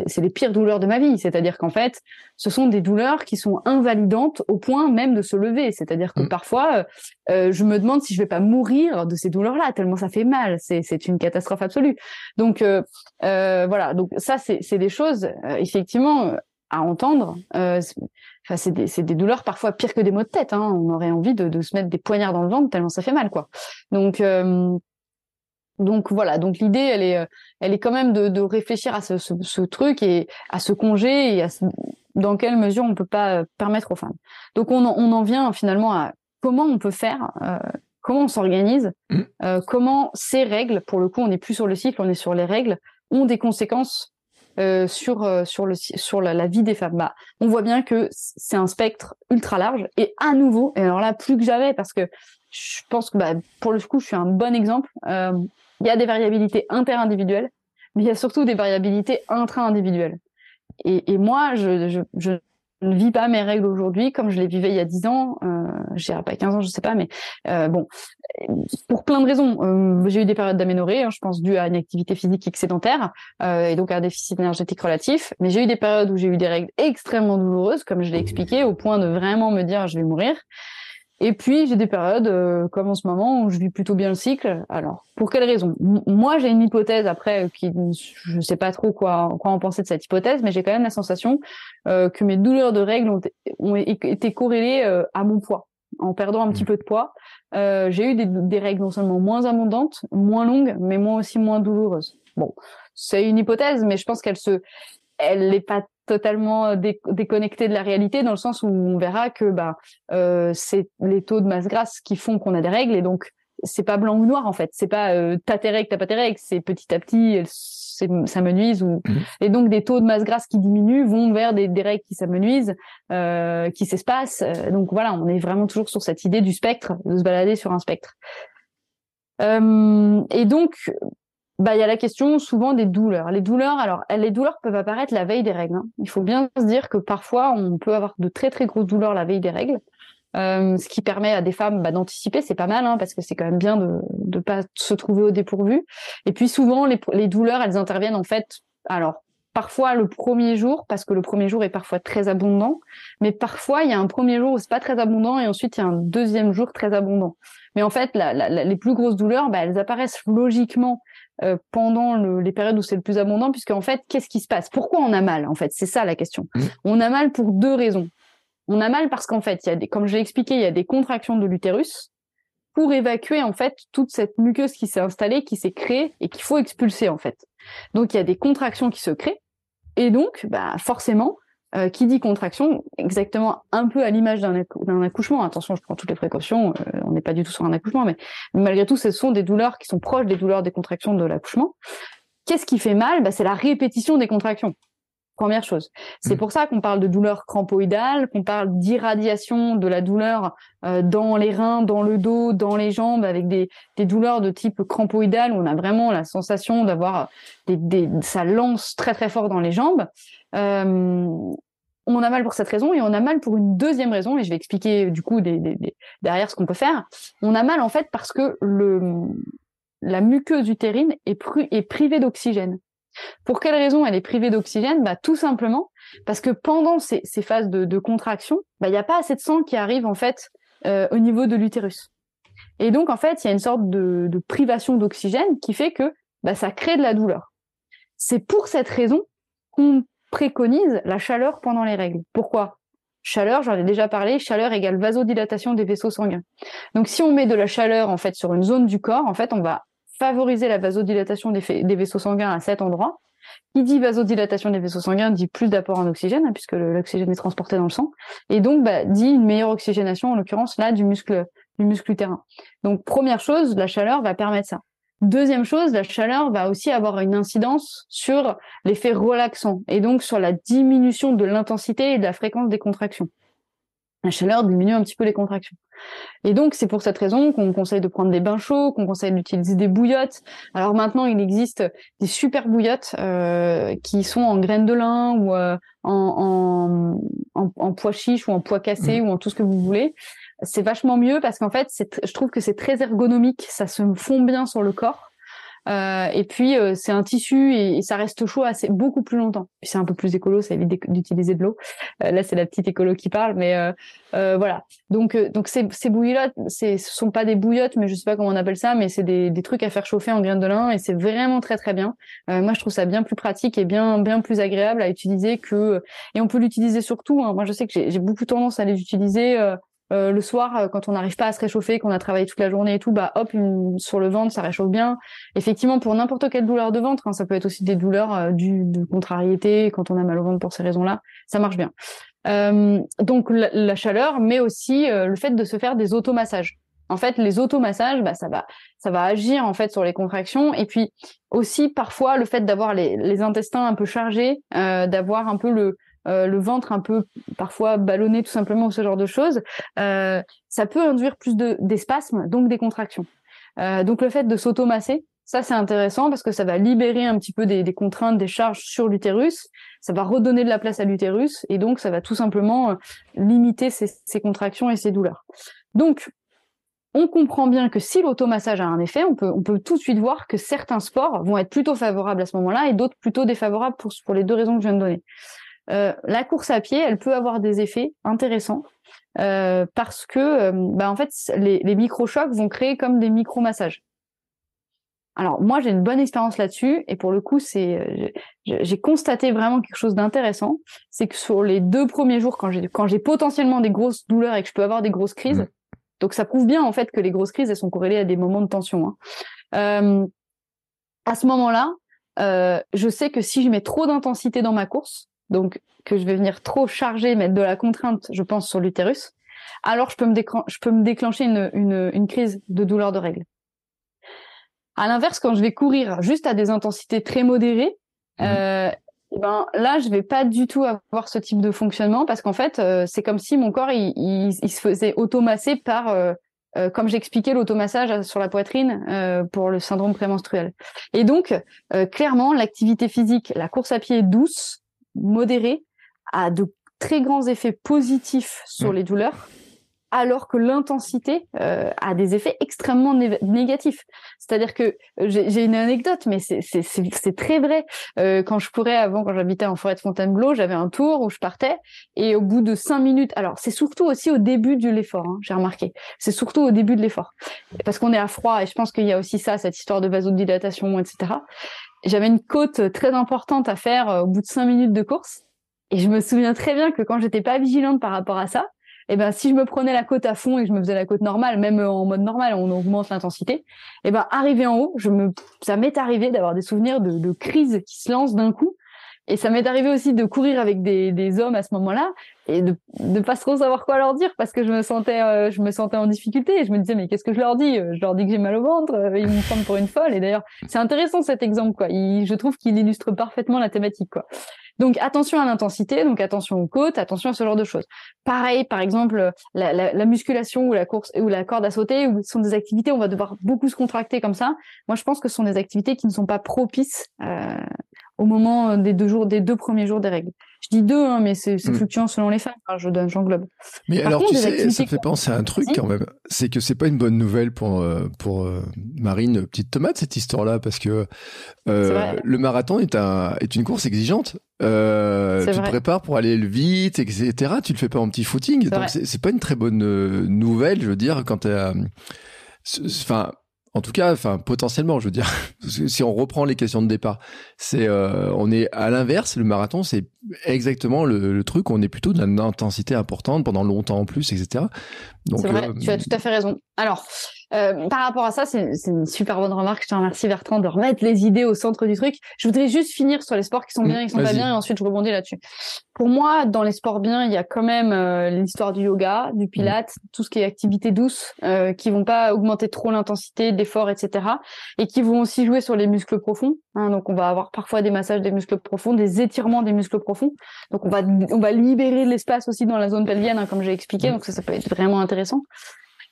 c'est les pires douleurs de ma vie. C'est-à-dire qu'en fait ce sont des douleurs qui sont invalidantes au point même de se lever. C'est-à-dire que mm. parfois euh, je me demande si je vais pas mourir de ces douleurs là tellement ça fait mal. C'est c'est une catastrophe absolue. Donc euh, euh voilà. Donc ça c'est c'est des choses euh, effectivement à entendre. Euh, enfin, c'est des, des, douleurs parfois pires que des maux de tête. Hein. On aurait envie de, de, se mettre des poignards dans le ventre tellement ça fait mal, quoi. Donc, euh, donc voilà. Donc l'idée, elle est, elle est quand même de, de réfléchir à ce, ce, ce, truc et à ce congé et à dans quelle mesure on peut pas permettre aux femmes. Donc on, on en vient finalement à comment on peut faire. Euh, comment on s'organise, mmh. euh, comment ces règles, pour le coup, on n'est plus sur le cycle, on est sur les règles, ont des conséquences euh, sur euh, sur le sur la, vie des femmes. Bah, on voit bien que c'est un spectre ultra large et à nouveau, et alors là plus que jamais parce que je pense que bah, pour le coup je suis un bon exemple. Euh, il y a des variabilités interindividuelles, mais il y a surtout des variabilités intra-individuelles. Et, et moi, je, je, je ne vis pas mes règles aujourd'hui comme je les vivais il y a 10 ans, euh, je dirais pas 15 ans, je sais pas, mais euh, bon, pour plein de raisons. Euh, j'ai eu des périodes d'aménorrhée, hein, je pense dû à une activité physique excédentaire euh, et donc à un déficit énergétique relatif, mais j'ai eu des périodes où j'ai eu des règles extrêmement douloureuses, comme je l'ai expliqué, au point de vraiment me dire je vais mourir. Et puis j'ai des périodes euh, comme en ce moment où je vis plutôt bien le cycle. Alors pour quelle raison? Moi j'ai une hypothèse après qui je sais pas trop quoi quoi en penser de cette hypothèse, mais j'ai quand même la sensation euh, que mes douleurs de règles ont, ont été corrélées euh, à mon poids. En perdant un petit mmh. peu de poids, j'ai eu des, des, règles non seulement moins abondantes, moins longues, mais moi aussi moins douloureuses. Bon, c'est une hypothèse, mais je pense qu'elle se, elle n'est pas totalement euh, déconnecté de la réalité dans le sens où on verra que bah euh, c'est les taux de masse grasse qui font qu'on a des règles et donc c'est pas blanc ou noir en fait. C'est pas euh, t'as tes règles t'as pas tes règles. C'est petit à petit ça menuise ou mmh. et donc des taux de masse grasse qui diminuent vont vers des, des règles qui s'amenuisent euh, qui s'espacent. Donc voilà on est vraiment toujours sur cette idée du spectre de se balader sur un spectre. Euh, et donc bah il y a la question souvent des douleurs. Les douleurs, alors les douleurs peuvent apparaître la veille des règles. Hein. Il faut bien se dire que parfois on peut avoir de très très grosses douleurs la veille des règles, euh, ce qui permet à des femmes bah, d'anticiper. C'est pas mal hein, parce que c'est quand même bien de de pas se trouver au dépourvu. Et puis souvent les, les douleurs, elles interviennent en fait. Alors parfois le premier jour parce que le premier jour est parfois très abondant, mais parfois il y a un premier jour où c'est pas très abondant et ensuite il y a un deuxième jour très abondant. Mais en fait, la, la, les plus grosses douleurs, bah, elles apparaissent logiquement euh, pendant les périodes où c'est le plus abondant, puisque en fait, qu'est-ce qui se passe? Pourquoi on a mal En fait, c'est ça la question. Mmh. On a mal pour deux raisons. On a mal parce qu'en fait, il y a des, comme je l'ai expliqué, il y a des contractions de l'utérus pour évacuer en fait toute cette muqueuse qui s'est installée, qui s'est créée et qu'il faut expulser en fait. Donc il y a des contractions qui se créent et donc bah forcément euh, qui dit contraction, exactement un peu à l'image d'un accouchement. Attention, je prends toutes les précautions, euh, on n'est pas du tout sur un accouchement, mais malgré tout, ce sont des douleurs qui sont proches des douleurs des contractions de l'accouchement. Qu'est-ce qui fait mal? Bah, C'est la répétition des contractions. Première chose. C'est mmh. pour ça qu'on parle de douleur crampoïdale, qu'on parle d'irradiation de la douleur euh, dans les reins, dans le dos, dans les jambes, avec des, des douleurs de type crampoïdale, où on a vraiment la sensation d'avoir des, des, ça lance très très fort dans les jambes. Euh, on a mal pour cette raison et on a mal pour une deuxième raison, et je vais expliquer du coup derrière ce qu'on peut faire. On a mal en fait parce que la muqueuse utérine est, est privée d'oxygène. Pour quelle raison elle est privée d'oxygène? Bah, Tout simplement parce que pendant ces, phases de, contraction, bah, il n'y a pas assez de sang qui arrive en fait euh, au niveau de l'utérus. Et donc en fait, il y a une sorte de, de privation d'oxygène qui fait que bah, ça crée de la douleur. C'est pour cette raison qu'on préconise la chaleur pendant les règles. Pourquoi? Chaleur, j'en ai déjà parlé, chaleur égale vasodilatation des vaisseaux sanguins. Donc si on met de la chaleur en fait sur une zone du corps, en fait, on va favoriser la vasodilatation des, vaisseaux sanguins à cet endroit. Qui dit vasodilatation des vaisseaux sanguins dit plus d'apport en oxygène, hein, puisque l'oxygène est transporté dans le sang, et donc bah, dit une meilleure oxygénation, en l'occurrence là du muscle du muscle utérin. Donc première chose, la chaleur va permettre ça. Deuxième chose, la chaleur va aussi avoir une incidence sur l'effet relaxant et donc sur la diminution de l'intensité et de la fréquence des contractions. La chaleur diminue un petit peu les contractions. Et donc, c'est pour cette raison qu'on conseille de prendre des bains chauds, qu'on conseille d'utiliser des bouillottes. Alors maintenant, il existe des super bouillottes euh, qui sont en graines de lin ou euh, en, en, en, pois chiche ou en pois cassé mmh. ou en tout ce que vous voulez. C'est vachement mieux parce qu'en fait, je trouve que c'est très ergonomique, ça se fond bien sur le corps. Euh, et puis euh, c'est un tissu et, ça reste chaud assez beaucoup plus longtemps. Puis c'est un peu plus écolo, ça évite d'utiliser de l'eau. Euh, là c'est la petite écolo qui parle, mais voilà. Donc donc ces, ces bouillottes, ce sont pas des bouillottes, mais je sais pas comment on appelle ça, mais c'est des, des trucs à faire chauffer en graines de lin et c'est vraiment très très bien. moi je trouve ça bien plus pratique et bien bien plus agréable à utiliser que et on peut l'utiliser surtout. Hein. Moi je sais que j'ai beaucoup tendance à les utiliser euh, le soir, euh, quand on n'arrive pas à se réchauffer, qu'on a travaillé toute la journée et tout, bah hop, sur le ventre, ça réchauffe bien. Effectivement, pour n'importe quelle douleur de ventre, hein, ça peut être aussi des douleurs euh, de contrariété, quand on a mal au ventre pour ces raisons-là, ça marche bien. donc la, chaleur, mais aussi le fait de se faire des automassages. En fait, les automassages, bah, ça va, ça va agir en fait sur les contractions. Et puis aussi parfois le fait d'avoir les, les intestins un peu chargés, d'avoir un peu le, euh, le ventre un peu parfois ballonné tout simplement ce genre de choses, euh, ça peut induire plus de d'espasmes, donc des contractions. Euh, donc le fait de s'automasser, ça c'est intéressant parce que ça va libérer un petit peu des, des contraintes, des charges sur l'utérus, ça va redonner de la place à l'utérus et donc ça va tout simplement limiter ces, ces contractions et ces douleurs. Donc on comprend bien que si l'automassage a un effet, on peut, on peut tout de suite voir que certains sports vont être plutôt favorables à ce moment-là et d'autres plutôt défavorables pour, pour les deux raisons que je viens de donner. Euh, la course à pied, elle peut avoir des effets intéressants euh, parce que, euh, bah, en fait, les, les microchocs vont créer comme des micro-massages. Alors moi j'ai une bonne expérience là-dessus et pour le coup c'est j'ai constaté vraiment quelque chose d'intéressant, c'est que sur les deux premiers jours quand j'ai quand j'ai potentiellement des grosses douleurs et que je peux avoir des grosses crises, mmh. donc ça prouve bien en fait que les grosses crises elles sont corrélées à des moments de tension. Hein. à ce moment-là, je sais que si je mets trop d'intensité dans ma course, donc que je vais venir trop charger, mettre de la contrainte, je pense, sur l'utérus, alors je peux me, je peux me déclencher une, une, une, crise de douleur de règles. À l'inverse, quand je vais courir juste à des intensités très modérées, mmh. euh, eh ben là, je vais pas du tout avoir ce type de fonctionnement parce qu'en fait, euh, c'est comme si mon corps il, il, se faisait automasser par, euh, euh comme j'expliquais, l'automassage sur la poitrine euh, pour le syndrome prémenstruel. Et donc, clairement, l'activité physique, la course à pied douce, modéré a de très grands effets positifs sur mm. les douleurs, alors que l'intensité euh, a des effets extrêmement négatifs. C'est-à-dire que euh, j'ai une anecdote, mais c'est très vrai. Euh, quand je courais avant, quand j'habitais en forêt de Fontainebleau, j'avais un tour où je partais et au bout de cinq minutes, alors c'est surtout aussi au début de l'effort, hein, j'ai remarqué. C'est surtout au début de l'effort, parce qu'on est à froid et je pense qu'il y a aussi ça, cette histoire de vasodilatation, etc j'avais une côte très importante à faire euh, au bout de cinq minutes de course. Et je me souviens très bien que quand j'étais pas vigilante par rapport à ça, eh ben si je me prenais la côte à fond et que je me faisais la côte normale, même en mode normal, on augmente l'intensité. Eh ben arrivé en haut, je me, ça m'est arrivé d'avoir des souvenirs de, de crise qui se lancent d'un coup et ça m'est arrivé aussi de courir avec des, des hommes à ce moment-là et de ne pas trop savoir quoi leur dire parce que je me sentais euh, je me sentais en difficulté et je me disais mais qu'est-ce que je leur dis? Je leur dis que j'ai mal au ventre, euh, ils me prennent pour une folle et d'ailleurs c'est intéressant cet exemple quoi. Je trouve qu'il illustre parfaitement la thématique quoi. Donc attention à l'intensité, donc attention aux côtes, attention à ce genre de choses. Pareil, par exemple, la, la, la musculation ou la course ou la corde à sauter, où sont des activités où on va devoir beaucoup se contracter comme ça. Moi, je pense que ce sont des activités qui ne sont pas propices euh, au moment des deux jours, des deux premiers jours des règles. Je dis deux, hein, mais c'est mm. fluctuant selon les femmes. je donne, j'englobe. Mais alors, tu sais, ça me fait penser à un truc quand même. C'est que c'est pas une bonne nouvelle pour euh, pour euh, Marine petite tomate cette histoire-là parce que euh, le marathon est un est une course exigeante. Euh, tu te prépares pour aller vite, etc. Tu le fais pas en petit footing, donc c'est pas une très bonne nouvelle, je veux dire, quand t'es, enfin En tout cas, enfin potentiellement, je veux dire, [LAUGHS] si on reprend les questions de départ, c'est euh, on est à l'inverse. Le marathon, c'est exactement le, le, truc. On est plutôt d'une intensité importante pendant longtemps en plus, etc. Donc, c'est vrai, euh, tu as tout à fait raison. Alors, euh, par rapport à ça, c'est une super bonne remarque. Je te remercie Bertrand de remettre les idées au centre du truc. Je voudrais juste finir sur les sports qui sont bien et qui sont pas bien, et ensuite je rebondis là-dessus. Pour moi, dans les sports bien, il y a quand même euh, l'histoire du yoga, du pilate, tout ce qui est activité douce, euh, qui vont pas augmenter trop l'intensité d'effort, etc., et qui vont aussi jouer sur les muscles profonds. Hein, donc, on va avoir parfois des massages des muscles profonds, des étirements des muscles profonds. Donc, on va on va libérer de l'espace aussi dans la zone pelvienne, hein, comme j'ai expliqué. Donc, ça, ça peut être vraiment intéressant.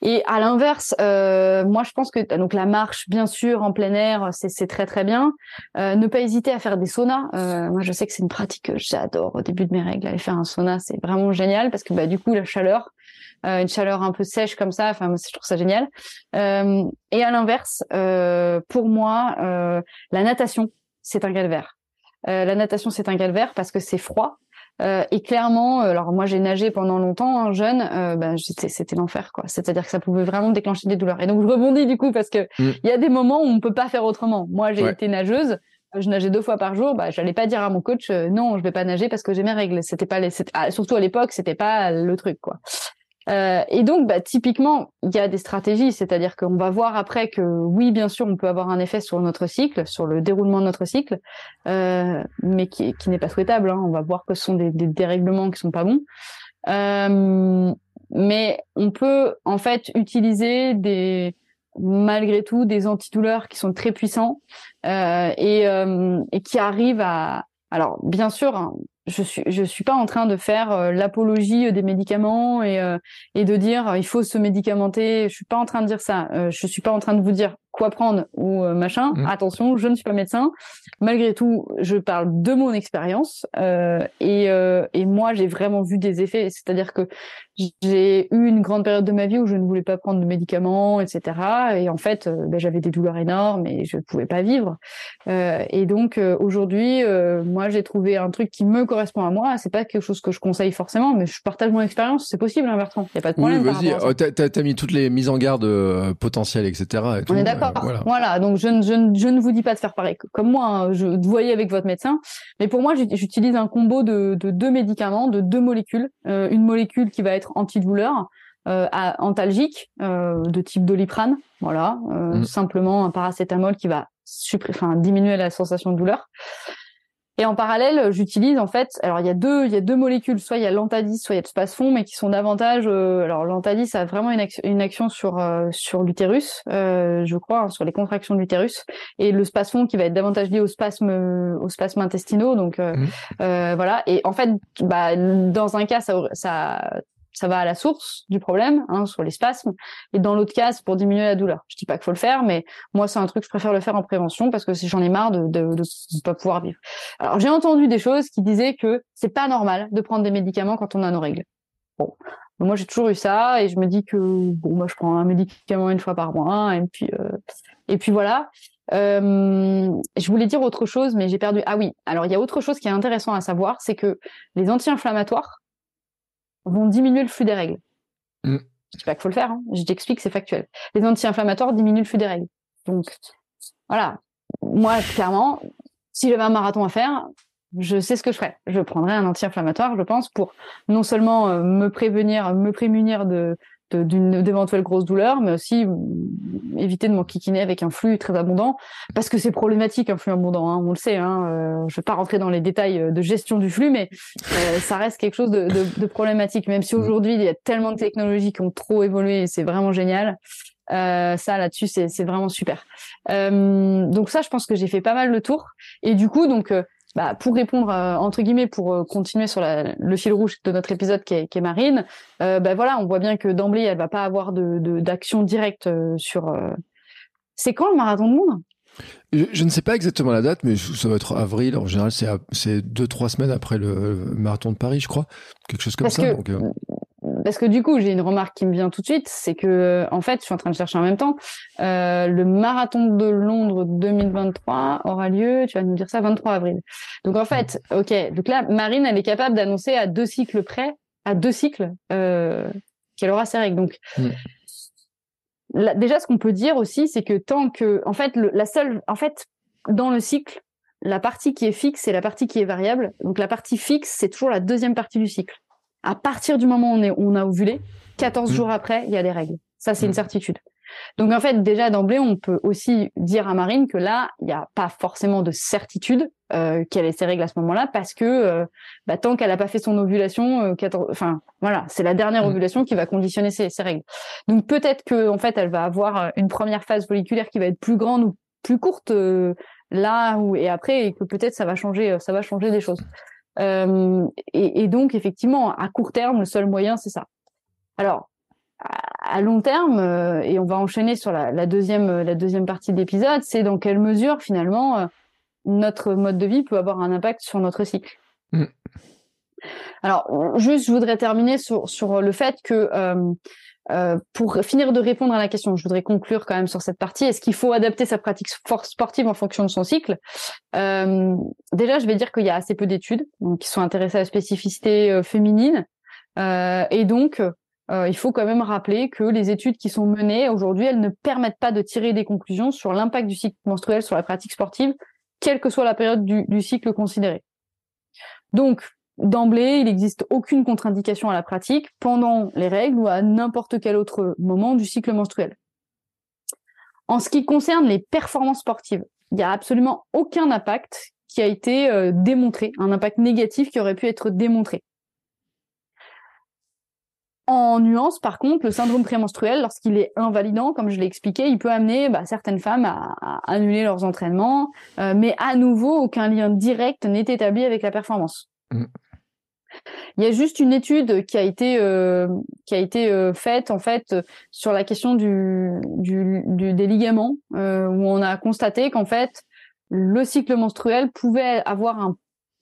Et à l'inverse, euh, moi je pense que donc la marche, bien sûr, en plein air, c'est très très bien. Euh, ne pas hésiter à faire des saunas. Euh, moi je sais que c'est une pratique que j'adore au début de mes règles. Aller faire un sauna, c'est vraiment génial parce que bah du coup la chaleur, euh, une chaleur un peu sèche comme ça, enfin je trouve ça génial. Et à l'inverse, pour moi, la natation, c'est un calvaire. la natation, c'est un calvaire parce que c'est froid, euh, et clairement, euh, alors moi j'ai nagé pendant longtemps, hein, jeune, euh, ben, c'était l'enfer quoi. C'est-à-dire que ça pouvait vraiment déclencher des douleurs. Et donc je rebondis du coup parce que mm. il y a des moments où on peut pas faire autrement. Moi j'ai été nageuse, je nageais deux fois par jour, bah j'allais pas dire à mon coach non, je vais pas nager parce que j'ai mes règles. C'était pas les, ah, surtout à l'époque, c'était pas le truc quoi. Euh, et donc, bah, typiquement, il y a des stratégies, c'est-à-dire qu'on va voir après que oui, bien sûr, on peut avoir un effet sur notre cycle, sur le déroulement de notre cycle, euh, mais qui, n'est pas souhaitable. Hein. On va voir que ce sont des, des dérèglements qui sont pas bons. Euh, mais on peut en fait utiliser des malgré tout des antidouleurs qui sont très puissants et, et qui arrivent à alors bien sûr hein, je suis je suis pas en train de faire euh, l'apologie des médicaments et euh, de dire il faut se médicamenter. Je suis pas en train de dire ça. Euh, je suis pas en train de vous dire quoi prendre ou machin. Mmh. Attention, je ne suis pas médecin. Malgré tout, je parle de mon expérience et et moi j'ai vraiment vu des effets. C'est-à-dire que j'ai eu une grande période de ma vie où je ne voulais pas prendre de médicaments, etc. Et en fait, ben, j'avais des douleurs énormes et je ne pouvais pas vivre. et donc aujourd'hui, moi j'ai trouvé un truc qui me correspond à moi. C'est pas quelque chose que je conseille forcément, mais je partage mon expérience. C'est possible, hein, Bertrand. Il y a pas de problème. Oui, vas-y. Oh, t'as, as mis toutes les mises en garde euh, potentielles, etc. On est d'accord. Euh, voilà. Donc je, je, je, ne vous dis pas de faire pareil comme moi. Hein. Je vous voyez avec votre médecin. Mais pour moi, j'utilise un combo de, de, deux médicaments, de deux molécules. Euh, une molécule qui va être antidouleur. Euh, antalgique de type doliprane, voilà, mmh. simplement un paracétamol qui va enfin, diminuer la sensation de douleur. Et en parallèle, j'utilise en fait, alors il y a deux, il y a deux molécules, soit il y a l'antadis, soit il y a le spasfon, mais qui sont davantage, euh, alors l'antadis a vraiment une, action, une action sur euh, sur l'utérus, euh, je crois, hein, sur les contractions de l'utérus, et le spasfon qui va être davantage lié au spasme, au spasme intestinaux, donc mmh. voilà. Et en fait, bah, dans un cas, ça, ça ça va à la source du problème, hein, sur les spasmes, et dans l'autre cas, c'est pour diminuer la douleur. Je dis pas qu'il faut le faire, mais moi, c'est un truc, je préfère le faire en prévention parce que j'en ai marre de, de, de, pas pouvoir vivre. Alors, j'ai entendu des choses qui disaient que c'est pas normal de prendre des médicaments quand on a nos règles. Bon, moi, j'ai toujours eu ça, et je me dis que bon, moi, je prends un médicament une fois par mois, et puis euh, et puis voilà. Euh, je voulais dire autre chose, mais j'ai perdu. Ah oui, alors il y a autre chose qui est intéressant à savoir, c'est que les anti-inflammatoires vont diminuer le flux des règles. Mm. Je dis pas qu'il faut le faire, hein. je t'explique, c'est factuel. Les anti-inflammatoires diminuent le flux des règles. Donc, voilà. Moi, clairement, si j'avais un marathon à faire, je sais ce que je ferais. Je prendrais un anti-inflammatoire, je pense, pour non seulement euh, me prévenir, me prémunir de d'une d'éventuelles grosses douleurs, mais aussi euh, éviter de m'enquiquiner avec un flux très abondant, parce que c'est problématique un flux abondant, hein, on le sait. Hein, euh, je vais pas rentrer dans les détails euh, de gestion du flux, mais euh, ça reste quelque chose de, de, de problématique, même si aujourd'hui il y a tellement de technologies qui ont trop évolué, et c'est vraiment génial. Euh, ça là-dessus c'est vraiment super. Euh, donc ça je pense que j'ai fait pas mal le tour et du coup donc bah, pour répondre euh, entre guillemets pour euh, continuer sur la, le fil rouge de notre épisode qui est, qui est Marine, euh, bah, voilà, on voit bien que d'emblée elle va pas avoir de d'action directe sur. C'est quand le marathon de monde je, ne sais pas exactement la date, mais ça va être avril. En général, c'est deux trois semaines après le, marathon de Paris, je crois, quelque chose comme ça. donc, parce que du coup, j'ai une remarque qui me vient tout de suite, c'est que en fait, je suis en train de chercher en même temps. Euh, le marathon de Londres 2023 aura lieu, tu vas nous dire ça, 23 avril. Donc en fait, ok. Donc là, Marine, elle est capable d'annoncer à deux cycles près, à deux cycles, euh, qu'elle aura ses règles. Donc mm. déjà, ce qu'on peut dire aussi, c'est que tant que, en fait, la seule, en fait, dans le cycle, la partie qui est fixe, c'est la partie qui est variable. Donc la partie fixe, c'est toujours la deuxième partie du cycle. À partir du moment où on, est, on a ovulé, 14 mmh. jours après, il y a des règles. Ça, c'est une mmh. certitude. Donc en fait, déjà d'emblée, on peut aussi dire à Marine que là, il n'y a pas forcément de certitude euh, qu'elle ait ses règles à ce moment-là, parce que euh, bah, tant qu'elle n'a pas fait son ovulation, euh, 14... enfin voilà, c'est la dernière mmh. ovulation qui va conditionner ses, ses règles. Donc peut-être que en fait, elle va avoir une première phase folliculaire qui va être plus grande ou plus courte euh, là où et après et que peut-être ça va changer, ça va changer des choses. Euh, et, et, donc effectivement, à court terme, le seul moyen, c'est ça. Alors à long terme, euh, et on va enchaîner sur la, deuxième, euh, la deuxième partie de l'épisode, c'est dans quelle mesure finalement euh, notre mode de vie peut avoir un impact sur notre cycle. Mm. Alors, juste, je voudrais terminer sur, sur le fait que pour finir de répondre à la question, je voudrais conclure quand même sur cette partie. Est-ce qu'il faut adapter sa pratique sportive en fonction de son cycle? Déjà, je vais dire qu'il y a assez peu d'études qui sont intéressées à la spécificité féminine. et donc, euh, il faut quand même rappeler que les études qui sont menées aujourd'hui, elles ne permettent pas de tirer des conclusions sur l'impact du cycle menstruel sur la pratique sportive, quelle que soit la période du, cycle considéré. Donc, d'emblée, il n'existe aucune contre-indication à la pratique pendant les règles ou à n'importe quel autre moment du cycle menstruel. En ce qui concerne les performances sportives, il n'y a absolument aucun impact qui a été euh, démontré, un impact négatif qui aurait pu être démontré. En nuance, par contre, le syndrome prémenstruel, lorsqu'il est invalidant, comme je l'ai expliqué, il peut amener bah, certaines femmes à, annuler leurs entraînements, euh, mais à nouveau, aucun lien direct n'est établi avec la performance. Mm. Il y a juste une étude qui a été euh, qui a été euh, faite en fait sur la question du, des ligaments où on a constaté qu'en fait le cycle menstruel pouvait avoir un,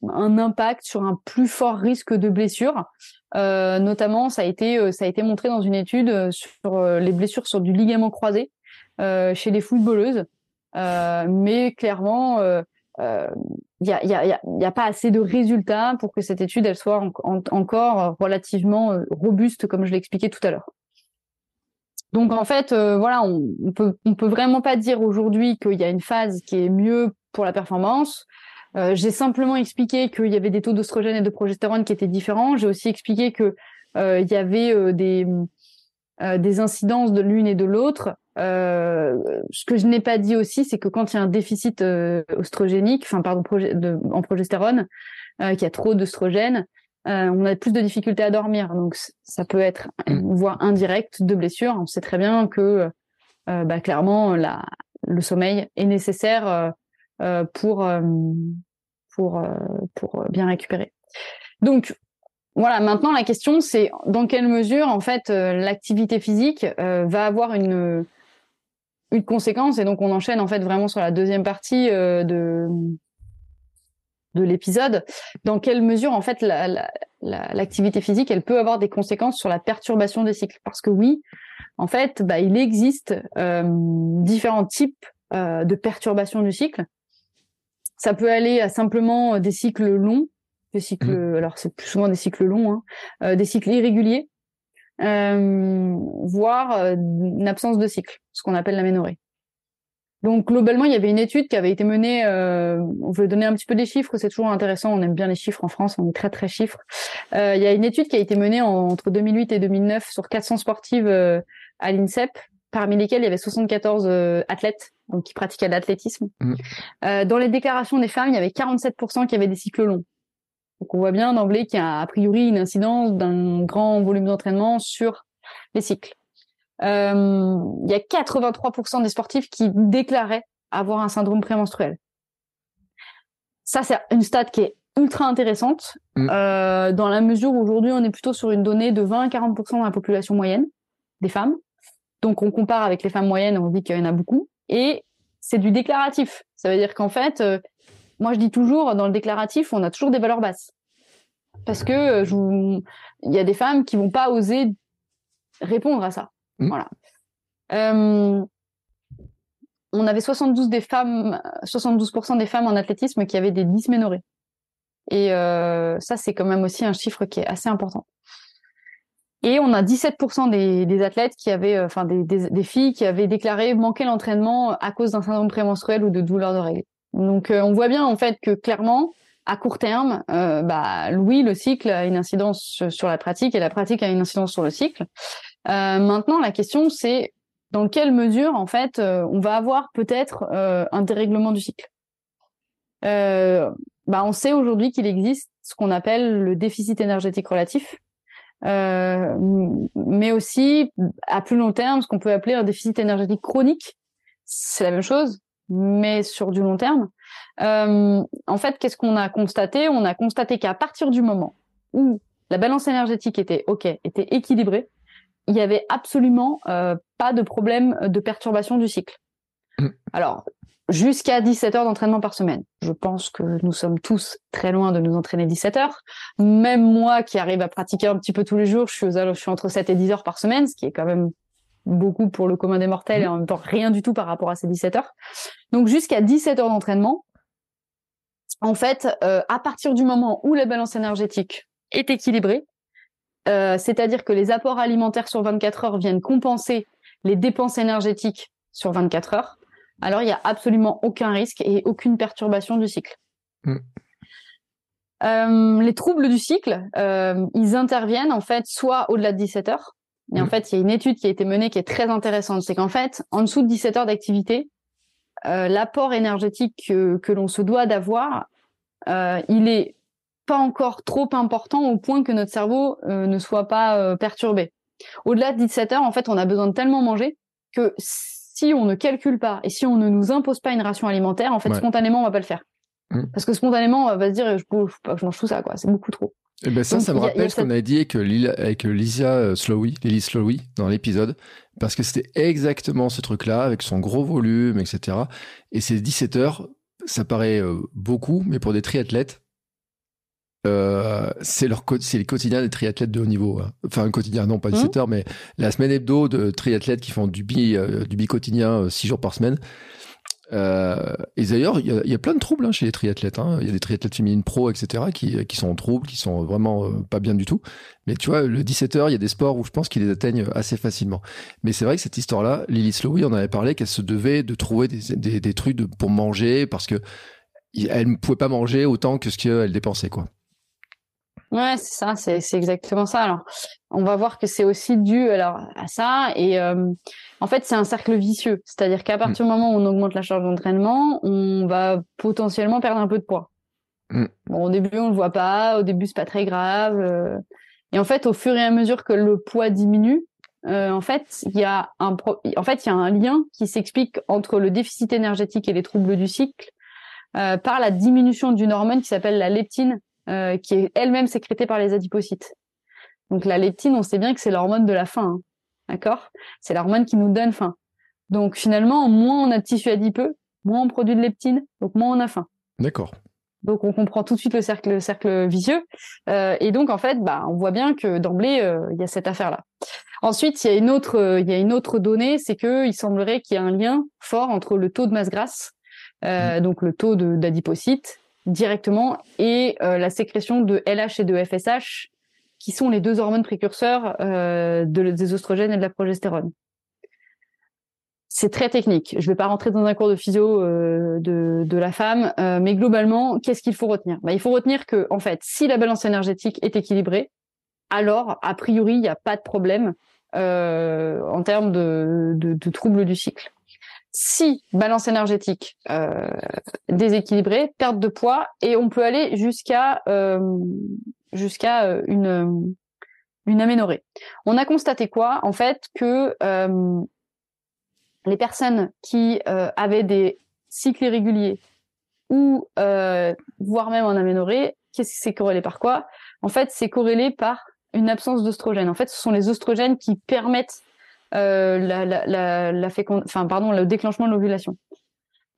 un impact sur un plus fort risque de blessure euh, notamment, ça a été euh, ça a été montré dans une étude euh, sur les blessures sur du ligament croisé chez les footballeuses. mais clairement, il n'y a, pas assez de résultats pour que cette étude elle soit encore relativement robuste, comme je l'ai expliqué tout à l'heure. Donc en fait, voilà, on, on, peut vraiment pas dire aujourd'hui qu'il y a une phase qui est mieux pour la performance. Euh, j'ai simplement expliqué qu'il y avait des taux d'oestrogène et de progestérone qui étaient différents. J'ai aussi expliqué que euh, il y avait euh, des incidences de l'une et de l'autre. ce que je n'ai pas dit aussi, c'est que quand il y a un déficit oestrogénique, enfin pardon, de, en progestérone, qu'il y a trop d'œstrogène, on a plus de difficultés à dormir. Donc ça peut être une voie indirecte de blessure. On sait très bien que bah, clairement la, le sommeil est nécessaire pour pour, euh, pour bien récupérer. Donc, voilà, maintenant la question c'est dans quelle mesure en fait euh, l'activité physique euh, va avoir une une conséquence et donc on enchaîne en fait vraiment sur la deuxième partie de de l'épisode. Dans quelle mesure en fait l'activité physique elle peut avoir des conséquences sur la perturbation des cycles? Parce que oui, en fait, bah, il existe différents types de perturbations du cycle. Ça peut aller à simplement euh, des cycles longs, des cycles, mmh. alors c'est plus souvent des cycles longs, hein, euh, des cycles irréguliers, euh, voire une absence de cycle, ce qu'on appelle la ménorrhée. Donc globalement, il y avait une étude qui avait été menée. Euh, on veut donner un petit peu des chiffres, c'est toujours intéressant. On aime bien les chiffres en France, on est très très chiffres. Euh, il y a une étude qui a été menée entre 2008 et 2009 sur 400 sportives à l'INSEP, parmi lesquelles il y avait 74 athlètes donc qui pratiquaient l'athlétisme. Mm. Euh, dans les déclarations des femmes, il y avait 47% qui avaient des cycles longs. Donc on voit bien d'emblée qu'il y a a priori une incidence d'un grand volume d'entraînement sur les cycles. Euh, il y a 83% des sportifs qui déclaraient avoir un syndrome prémenstruel. Ça, c'est une stat qui est ultra intéressante mm. euh, dans la mesure où aujourd'hui on est plutôt sur une donnée de 20 à 40% de la population moyenne des femmes. Donc on compare avec les femmes moyennes, on dit qu'il y en a beaucoup et c'est du déclaratif. Ça veut dire qu'en fait, euh, moi je dis toujours, dans le déclaratif, on a toujours des valeurs basses. Parce que euh, il y a des femmes qui vont pas oser répondre à ça. Mmh. Voilà. Euh, on avait 72 des femmes, 72% des femmes en athlétisme qui avaient des dysménorrhées. Et ça, c'est quand même aussi un chiffre qui est assez important. Et on a 17% des, des, athlètes qui avaient, enfin des, des, des, filles qui avaient déclaré manquer l'entraînement à cause d'un syndrome prémenstruel ou de douleur de règles. Donc on voit bien en fait que clairement, à court terme, euh, bah, oui, le cycle a une incidence sur la pratique et la pratique a une incidence sur le cycle. Euh, maintenant, la question c'est dans quelle mesure en fait euh, on va avoir peut-être euh, un dérèglement du cycle? Euh, bah, on sait aujourd'hui qu'il existe ce qu'on appelle le déficit énergétique relatif, mais aussi à plus long terme ce qu'on peut appeler un déficit énergétique chronique. C'est la même chose, mais sur du long terme. en fait, qu'est-ce qu'on a constaté? On a constaté qu'à partir du moment où la balance énergétique était ok, était équilibrée, il y avait absolument euh, pas de problème de perturbation du cycle. Mm. Alors, jusqu'à 17 heures d'entraînement par semaine. Je pense que nous sommes tous très loin de nous entraîner 17 heures. Même moi qui arrive à pratiquer un petit peu tous les jours, je suis, aux, je suis entre 7 et 10 heures par semaine, ce qui est quand même beaucoup pour le commun des mortels et en même temps rien du tout par rapport à ces 17 heures. Donc jusqu'à 17 heures d'entraînement, en fait, euh, à partir du moment où la balance énergétique est équilibrée, euh, c'est-à-dire que les apports alimentaires sur 24 heures viennent compenser les dépenses énergétiques sur 24 heures, alors il n'y a absolument aucun risque et aucune perturbation du cycle. Mm. Euh, les troubles du cycle, ils interviennent en fait soit au-delà de 17 heures, et en mm. fait il y a une étude qui a été menée qui est très intéressante, c'est qu'en fait en dessous de 17 heures d'activité, l'apport énergétique que, que l'on se doit d'avoir, il est pas encore trop important au point que notre cerveau euh, ne soit pas euh, perturbé. Au-delà de 17 heures, en fait, on a besoin de tellement manger que si on ne calcule pas et si on ne nous impose pas une ration alimentaire, en fait, spontanément, on va pas le faire. Mmh. Parce que spontanément, on va se dire, je, je, mange tout ça, quoi. C'est beaucoup trop. Et eh ben ça, ça me rappelle ce qu'on a dit avec, avec Lisa euh, Slowy, Lily Slowy, dans l'épisode, parce que c'était exactement ce truc-là, avec son gros volume, etc. Et ces 17 heures, ça paraît beaucoup, mais pour des triathlètes, euh, c'est leur c'est les quotidiens des triathlètes de haut niveau. Hein. Enfin, un quotidien, non, pas 17 mmh. heures, mais la semaine hebdo de triathlètes qui font du bi, euh, du bi quotidien 6 euh, jours par semaine. Et d'ailleurs, il y, a plein de troubles hein, chez les triathlètes. Hein. Il y a des triathlètes féminines pro, etc., qui, qui sont en trouble, qui sont vraiment pas bien du tout. Mais tu vois, le 17 heures, il y a des sports où je pense qu'ils les atteignent assez facilement. Mais c'est vrai que cette histoire-là, Lily Slowy, on avait parlé qu'elle se devait de trouver des, des, des trucs de, pour manger parce que elle ne pouvait pas manger autant que ce qu'elle dépensait, quoi. Ouais, c'est ça, c'est, c'est exactement ça. Alors, on va voir que c'est aussi dû alors à ça et euh, en fait, c'est un cercle vicieux, c'est-à-dire qu'à partir du mm. moment où on augmente la charge d'entraînement, on va potentiellement perdre un peu de poids. Mm. Bon, au début, on le voit pas, au début, c'est pas très grave. Euh, et en fait, au fur et à mesure que le poids diminue, euh, en fait, il y a un en fait, il y a un lien qui s'explique entre le déficit énergétique et les troubles du cycle par la diminution d'une hormone qui s'appelle la leptine euh, qui est elle-même sécrétée par les adipocytes. Donc la leptine, on sait bien que c'est l'hormone de la faim, hein. d'accord? C'est l'hormone qui nous donne faim. Donc finalement, moins on a de tissu adipeux, moins on produit de leptine, donc moins on a faim. D'accord. Donc on comprend tout de suite le cercle, le cercle vicieux. Euh, et donc en fait, bah, on voit bien que d'emblée, euh, il y a cette affaire-là. Ensuite, il y a une autre, il y a une autre donnée, c'est que il semblerait qu'il y ait un lien fort entre le taux de masse grasse, mmh. donc le taux d'adipocytes, directement et euh, la sécrétion de LH et de FSH, qui sont les deux hormones précurseurs euh, de, des oestrogènes et de la progestérone. C'est très technique. Je ne vais pas rentrer dans un cours de physio euh, de, la femme, mais globalement, qu'est-ce qu'il faut retenir? Bah, Il faut retenir que, en fait, si la balance énergétique est équilibrée, alors, a priori, il n'y a pas de problème en termes de troubles du cycle si balance énergétique euh, déséquilibrée, perte de poids, et on peut aller jusqu'à euh, euh, une une. On a constaté quoi? En fait, que les personnes qui avaient des cycles irréguliers ou voire même en aménorrhée, qu'est-ce que c'est corrélé par quoi? En fait, c'est corrélé par une absence d'oestrogène. En fait, ce sont les oestrogènes qui permettent euh, la, la, la, la enfin pardon, le déclenchement de l'ovulation.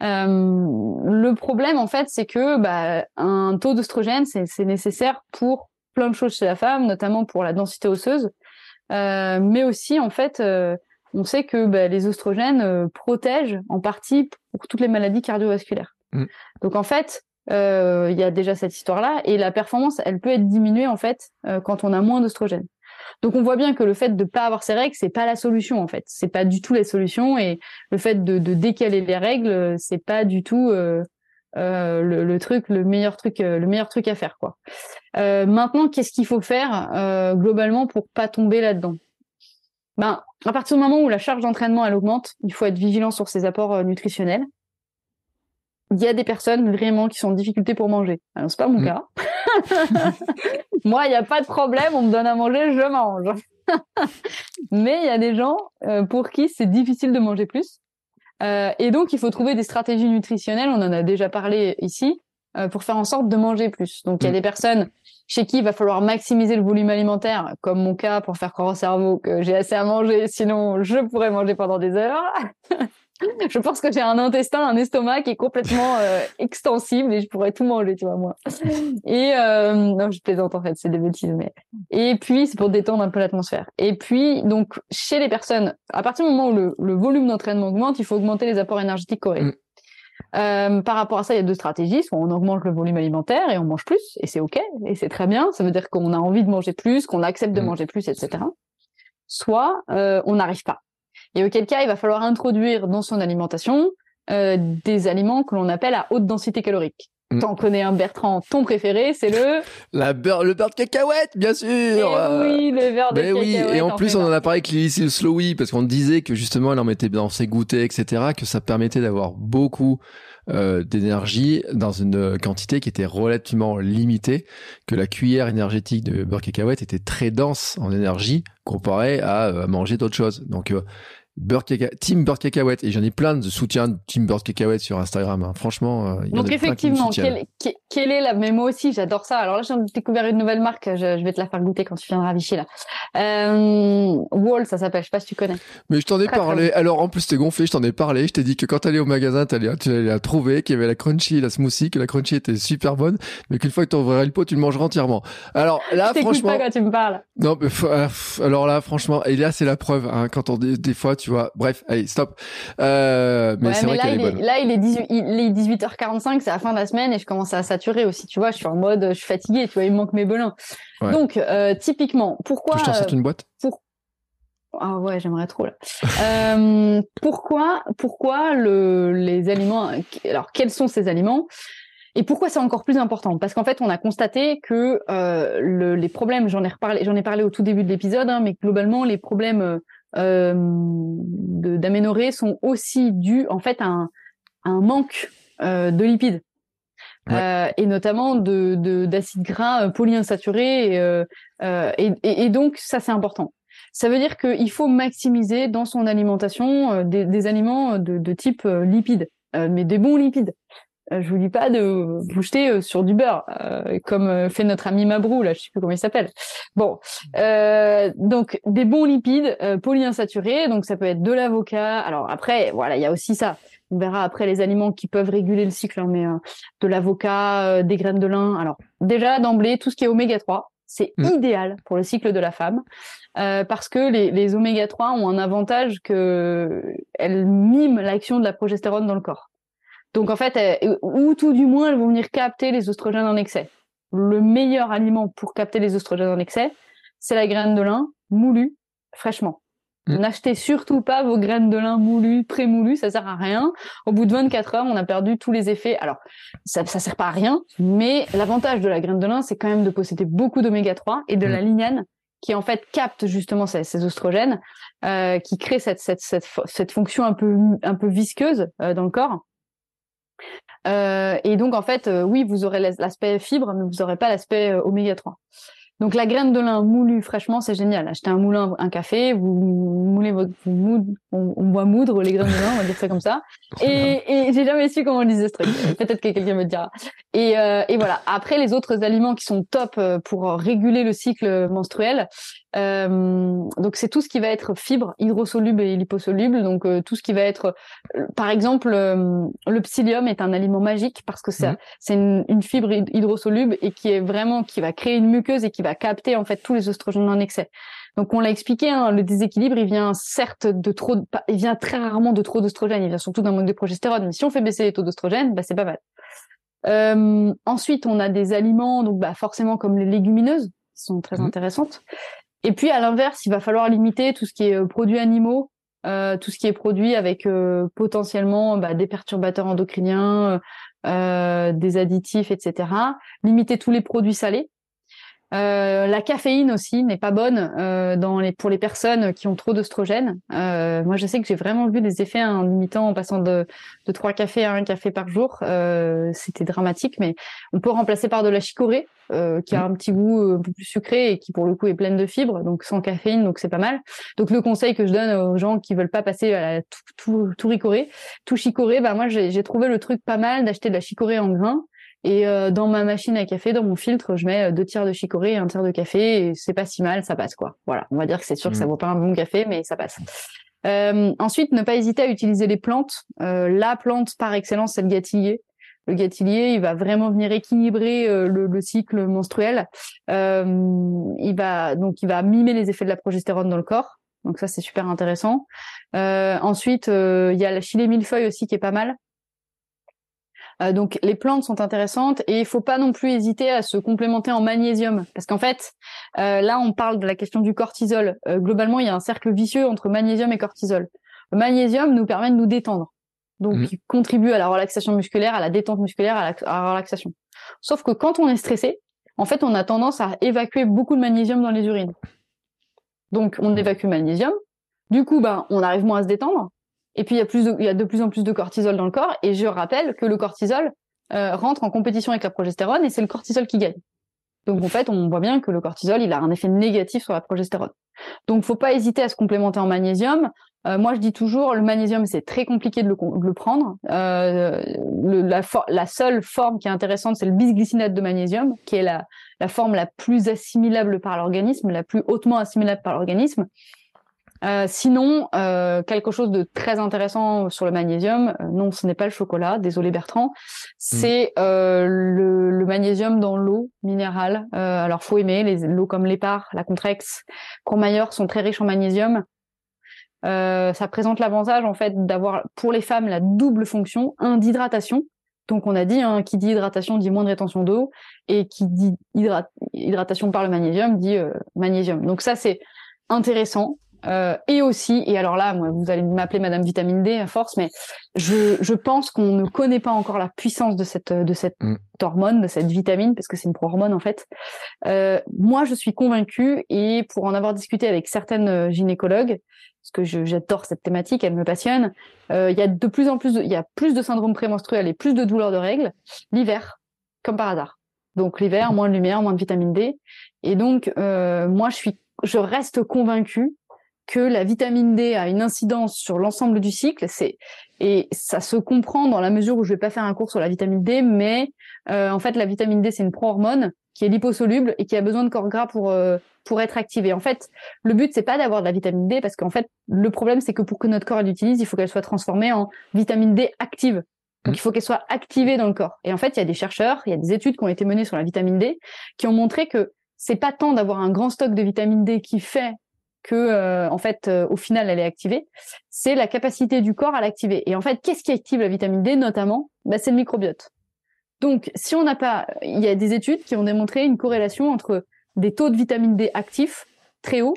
Euh, le problème en fait, c'est que bah, un taux d'oestrogène, c'est nécessaire pour plein de choses chez la femme, notamment pour la densité osseuse, euh, mais aussi en fait, on sait que bah, les oestrogènes protègent en partie pour toutes les maladies cardiovasculaires. Mm. Donc en fait, il y a déjà cette histoire-là et la performance, elle peut être diminuée en fait quand on a moins d'oestrogènes. Donc on voit bien que le fait de pas avoir ces règles, c'est pas la solution en fait. C'est pas du tout la solution et le fait de, décaler les règles, c'est pas du tout euh, euh, le, truc, le meilleur truc, euh, le meilleur truc à faire quoi. Maintenant, qu'est-ce qu'il faut faire globalement pour pas tomber là-dedans? Ben, à partir du moment où la charge d'entraînement elle augmente, il faut être vigilant sur ses apports nutritionnels il y a des personnes vraiment qui sont en difficulté pour manger. Alors c'est pas mon mm. cas. [LAUGHS] Moi, il n'y a pas de problème, on me donne à manger, je mange. [LAUGHS] Mais il y a des gens euh, pour qui c'est difficile de manger plus. Euh, et donc, il faut trouver des stratégies nutritionnelles, on en a déjà parlé ici, euh, pour faire en sorte de manger plus. Donc, il y a mm. des personnes chez qui il va falloir maximiser le volume alimentaire, comme mon cas, pour faire croire au cerveau que j'ai assez à manger, sinon je pourrais manger pendant des heures. [LAUGHS] je pense que j'ai un intestin, un estomac qui est complètement euh, extensible et je pourrais tout manger, tu vois moi. Et euh, non, je plaisante en fait, c'est des bêtises, mais et puis c'est pour détendre un peu l'atmosphère. Et puis donc chez les personnes, à partir du moment où le, le volume d'entraînement augmente, il faut augmenter les apports énergétiques corrects. Mm. Euh, par rapport à ça, il y a deux stratégies. Soit on augmente le volume alimentaire et on mange plus, et c'est ok, et c'est très bien. Ça veut dire qu'on a envie de manger plus, qu'on accepte de mm. manger plus, etc. Soit euh, on n'arrive pas. Et auquel cas, il va falloir introduire dans son alimentation euh, des aliments que l'on appelle à haute densité calorique. Mm. T'en connais un Bertrand, ton préféré, c'est le la beurre, le beurre de cacahuète, bien sûr. Et eh oui, le beurre de Mais oui, et en, plus on en a parlé avec Lily Slowy parce qu'on disait que justement elle en mettait dans ses goûters, etc., que ça permettait d'avoir beaucoup euh, d'énergie dans une quantité qui était relativement limitée, que la cuillère énergétique de beurre cacahuète était très dense en énergie comparé à, à manger d'autres choses. Donc Team Beurre Cacahuète. Et j'en ai plein de soutiens de Team Beurre Cacahuète sur Instagram. Hein. Franchement, euh, il y Donc effectivement, quelle, est la... Mais moi aussi, j'adore ça. Alors là, j'ai découvert une nouvelle marque. Je, je, vais te la faire goûter quand tu viendras à Vichy, là. Euh, Wall, ça s'appelle. Je sais pas si tu connais. Mais je t'en ai parlé. Alors en plus, t'es gonflé. Je t'en ai parlé. Je t'ai dit que quand t'allais au magasin, t'allais, tu allais la trouver, qu'il y avait la crunchy, la smoothie, que la crunchy était super bonne, mais qu'une fois que tu ouvriras le pot, tu le mangeras entièrement. Alors là, je franchement. pas quand tu me parles. Non, mais euh, alors là, franchement, et là, c'est la preuve. Hein, quand on des fois, tu vois. Bref, allez, stop. Euh, mais c'est vrai qu'elle est bonne. Là, il est, 18, il est 18h45, c'est la fin de la semaine et je commence à saturer aussi. Tu vois, je suis en mode, je suis fatiguée. Tu vois, il me manque mes belins. Donc, euh, typiquement, pourquoi Je t'en sorte une boîte? Pour... Ah ouais, j'aimerais trop là. [LAUGHS] euh, pourquoi, pourquoi le, les aliments Alors, quels sont ces aliments? Et pourquoi c'est encore plus important? Parce qu'en fait, on a constaté que euh, le, les problèmes, j'en ai reparlé, j'en ai parlé au tout début de l'épisode, hein, mais globalement, les problèmes euh, d'aménorrhée sont aussi dus en fait à un, un manque euh, de lipides. Euh, et notamment de d'acides gras euh, polyinsaturés et, et, et, donc ça c'est important. Ça veut dire qu'il faut maximiser dans son alimentation des, des aliments de, de type lipides, mais des bons lipides. Euh, je vous dis pas de vous jeter euh, sur du beurre, euh, comme fait notre ami Mabrou, là, je sais plus comment il s'appelle. Bon, donc des bons lipides polyinsaturés, donc ça peut être de l'avocat. Alors après, voilà, il y a aussi ça. On verra après les aliments qui peuvent réguler le cycle, hein, mais de l'avocat, des graines de lin. Alors déjà d'emblée, tout ce qui est oméga 3, c'est mmh. idéal pour le cycle de la femme parce que les, les oméga 3 ont un avantage que elles miment l'action de la progestérone dans le corps. Donc en fait, ou tout du moins, elles vont venir capter les oestrogènes en excès. Le meilleur aliment pour capter les oestrogènes en excès, c'est la graine de lin moulue fraîchement. Mm. N'achetez surtout pas vos graines de lin moulues, pré-moulues, ça sert à rien. Au bout de 24 heures, on a perdu tous les effets. Alors, ça, ça sert pas à rien, mais l'avantage de la graine de lin, c'est quand même de posséder beaucoup d'oméga 3 et de mm. la lignane qui en fait capte justement ces, ces oestrogènes, euh, qui crée cette, cette, cette, cette, fonction un peu, un peu visqueuse euh, dans le corps euh, et donc en fait, euh, oui, vous aurez l'aspect fibre, mais vous n'aurez pas l'aspect euh, oméga 3. Donc la graine de lin moulue fraîchement, c'est génial. Achetez un moulin, un café, vous moulez votre, vous on, on voit moudre les graines de lin, on va dire ça comme ça. [LAUGHS] Et, et j'ai jamais su comment on disait ce truc. Peut-être que quelqu'un me dira. Et, et voilà. Après les autres aliments qui sont top pour réguler le cycle menstruel, euh, donc c'est tout ce qui va être fibre hydrosoluble et liposoluble. Donc euh, tout ce qui va être, euh, par exemple, euh, le psyllium est un aliment magique parce que c'est c'est une, une, fibre hydrosoluble et qui est vraiment qui va créer une muqueuse et qui va capter en fait tous les oestrogènes en excès. Donc on l'a expliqué, hein, le déséquilibre il vient certes de trop, il vient très rarement de trop d'oestrogène, il vient surtout d'un manque de progestérone. Mais si on fait baisser les taux d'oestrogène, bah c'est pas mal. Euh, ensuite, on a des aliments, donc bah, forcément comme les légumineuses, qui sont très mmh. intéressantes. Et puis à l'inverse, il va falloir limiter tout ce qui est produits animaux, tout ce qui est produit avec potentiellement bah, des perturbateurs endocriniens, des additifs, etc. Limiter tous les produits salés euh, la caféine aussi n'est pas bonne euh, dans les, pour les personnes qui ont trop d'œstrogène. Euh, moi, je sais que j'ai vraiment vu des effets en limitant, en passant de, de 3 cafés à un café par jour. Euh, c'était dramatique, mais on peut remplacer par de la chicorée, euh, qui a mmh. un petit goût un peu plus sucré et qui, pour le coup, est pleine de fibres, donc sans caféine, donc c'est pas mal. Donc, le conseil que je donne aux gens qui veulent pas passer à la tout, tout, tout ricoré, tout chicoré, bah moi, j'ai trouvé le truc pas mal d'acheter de la chicorée en grains et euh, dans ma machine à café, dans mon filtre, je mets euh, deux tiers de chicorée et un tiers de café. Et c'est pas si mal, ça passe quoi. Voilà, on va dire que c'est sûr que ça mmh. vaut pas un bon café, mais ça passe. Euh, ensuite, ne pas hésiter à utiliser les plantes. Euh, la plante par excellence, c'est le gâtillier. Le gâtillier, il va vraiment venir équilibrer le, le, cycle menstruel. il va donc il va mimer les effets de la progestérone dans le corps. Donc ça, c'est super intéressant. ensuite, il y a la chile millefeuille aussi qui est pas mal. Euh, donc les plantes sont intéressantes et il faut pas non plus hésiter à se complémenter en magnésium parce qu'en fait euh, là on parle de la question du cortisol. Euh, globalement il y a un cercle vicieux entre magnésium et cortisol. Le magnésium nous permet de nous détendre, donc mmh. il contribue à la relaxation musculaire, à la détente musculaire, à la, relaxation. Sauf que quand on est stressé, en fait on a tendance à évacuer beaucoup de magnésium dans les urines. Donc on évacue magnésium. Du coup, ben, on arrive moins à se détendre. Et puis il y a plus de, il y a de plus en plus de cortisol dans le corps. Et je rappelle que le cortisol euh, rentre en compétition avec la progestérone et c'est le cortisol qui gagne. Donc en fait, on voit bien que le cortisol, il a un effet négatif sur la progestérone. Donc faut pas hésiter à se complémenter en magnésium. Euh, moi, je dis toujours, le magnésium, c'est très compliqué de le, de le prendre. Euh, le, la, la, seule forme qui est intéressante, c'est le bisglycinate de magnésium, qui est la, la forme la plus assimilable par l'organisme, la plus hautement assimilable par l'organisme. Euh, sinon, euh, quelque chose de très intéressant sur le magnésium, euh, non, ce n'est pas le chocolat, désolé Bertrand, mm. c'est le, le, magnésium dans l'eau minérale. alors, faut aimer les l'eau comme l'épar, la Contrex, Courmayeur sont très riches en magnésium. ça présente l'avantage en fait d'avoir pour les femmes la double fonction, un d'hydratation. Donc on a dit, hein, qui dit hydratation dit moins de rétention d'eau, et qui dit hydratation par le magnésium dit magnésium. Donc ça c'est intéressant. Euh, et aussi, et alors là, moi, vous allez m'appeler Madame Vitamine D à force, mais je, je pense qu'on ne connaît pas encore la puissance de cette de cette mm. hormone, de cette vitamine, parce que c'est une pro-hormone en fait. Euh, moi, je suis convaincue, et pour en avoir discuté avec certaines euh, gynécologues, parce que j'adore cette thématique, elle me passionne. Euh, il y a de plus en plus, il y a plus de syndrome prémenstruel et plus de douleurs de règles l'hiver, comme par hasard. Donc l'hiver, moins de lumière, moins de vitamine D, et donc euh, moi, je suis, je reste convaincue que la vitamine D a une incidence sur l'ensemble du cycle. C'est et ça se comprend dans la mesure où je vais pas faire un cours sur la vitamine D, mais euh, en fait la vitamine D c'est une pro-hormone qui est liposoluble et qui a besoin de corps gras pour euh, pour être activée. En fait, le but c'est pas d'avoir de la vitamine D parce qu'en fait le problème c'est que pour que notre corps l'utilise, il faut qu'elle soit transformée en vitamine D active. Donc il faut qu'elle soit activée dans le corps. Et en fait, il y a des chercheurs, il y a des études qui ont été menées sur la vitamine D qui ont montré que c'est pas tant d'avoir un grand stock de vitamine D qui fait que euh, en fait euh, au final elle est activée, c'est la capacité du corps à l'activer. Et en fait, qu'est-ce qui active la vitamine D notamment? Bah, c'est le microbiote. Donc si on n'a pas il y a des études qui ont démontré une corrélation entre des taux de vitamine D actifs très hauts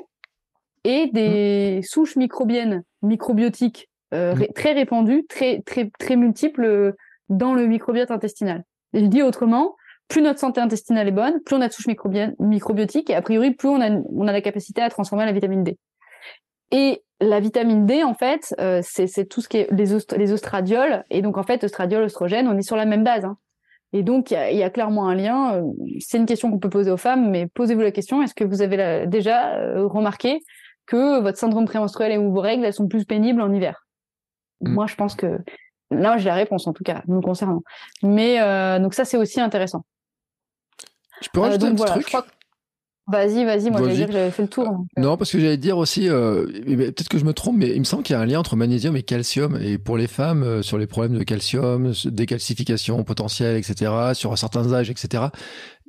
et des mmh. souches microbiennes microbiotiques euh, mmh. très répandues, très très très multiples dans le microbiote intestinal. je dis autrement, plus notre santé intestinale est bonne, plus on a de souches microbiotiques et a priori plus on a, on a la capacité à transformer la vitamine D. Et la vitamine D, en fait, euh, c'est tout ce qui est les, les ostradioles. Et donc, en fait, ostradiol, oestrogène, on est sur la même base. Hein. Et donc, il y, y a, clairement un lien. Euh, c'est une question qu'on peut poser aux femmes, mais posez-vous la question, est-ce que vous avez déjà euh, remarqué que votre syndrome prémenstruel et vos règles, elles sont plus pénibles en hiver? Mmh. Moi, je pense que là, j'ai la réponse, en tout cas, nous concernant. Mais donc ça, c'est aussi intéressant. Je peux rajouter euh, un petit truc Vas-y, vas-y, moi j'allais dire que j'avais fait le tour. Euh. Non, parce que j'allais dire aussi, euh, peut-être que je me trompe, mais il me semble qu'il y a un lien entre magnésium et calcium. Et pour les femmes, sur les problèmes de calcium, décalcification potentielle, etc., sur certains âges, etc.,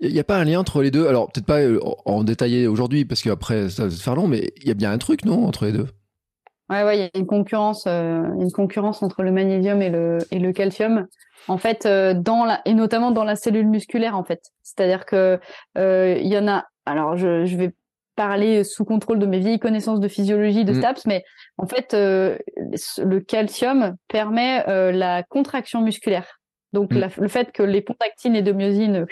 il n'y a pas un lien entre les deux? Alors, peut-être pas en détailler aujourd'hui, parce qu'après, ça va faire long, mais il y a bien un truc, non, entre les deux? Ouais, ouais, il y a une concurrence, une concurrence entre le magnésium et le, et le calcium en fait, euh, dans la, et notamment dans la cellule musculaire, en fait. C'est-à-dire que euh, il y en a. Alors, je, je vais parler sous contrôle de mes vieilles connaissances de physiologie, de mm. STAPS, mais en fait, euh, le calcium permet euh, la contraction musculaire. Donc mm. le fait que les pontactines et de myosine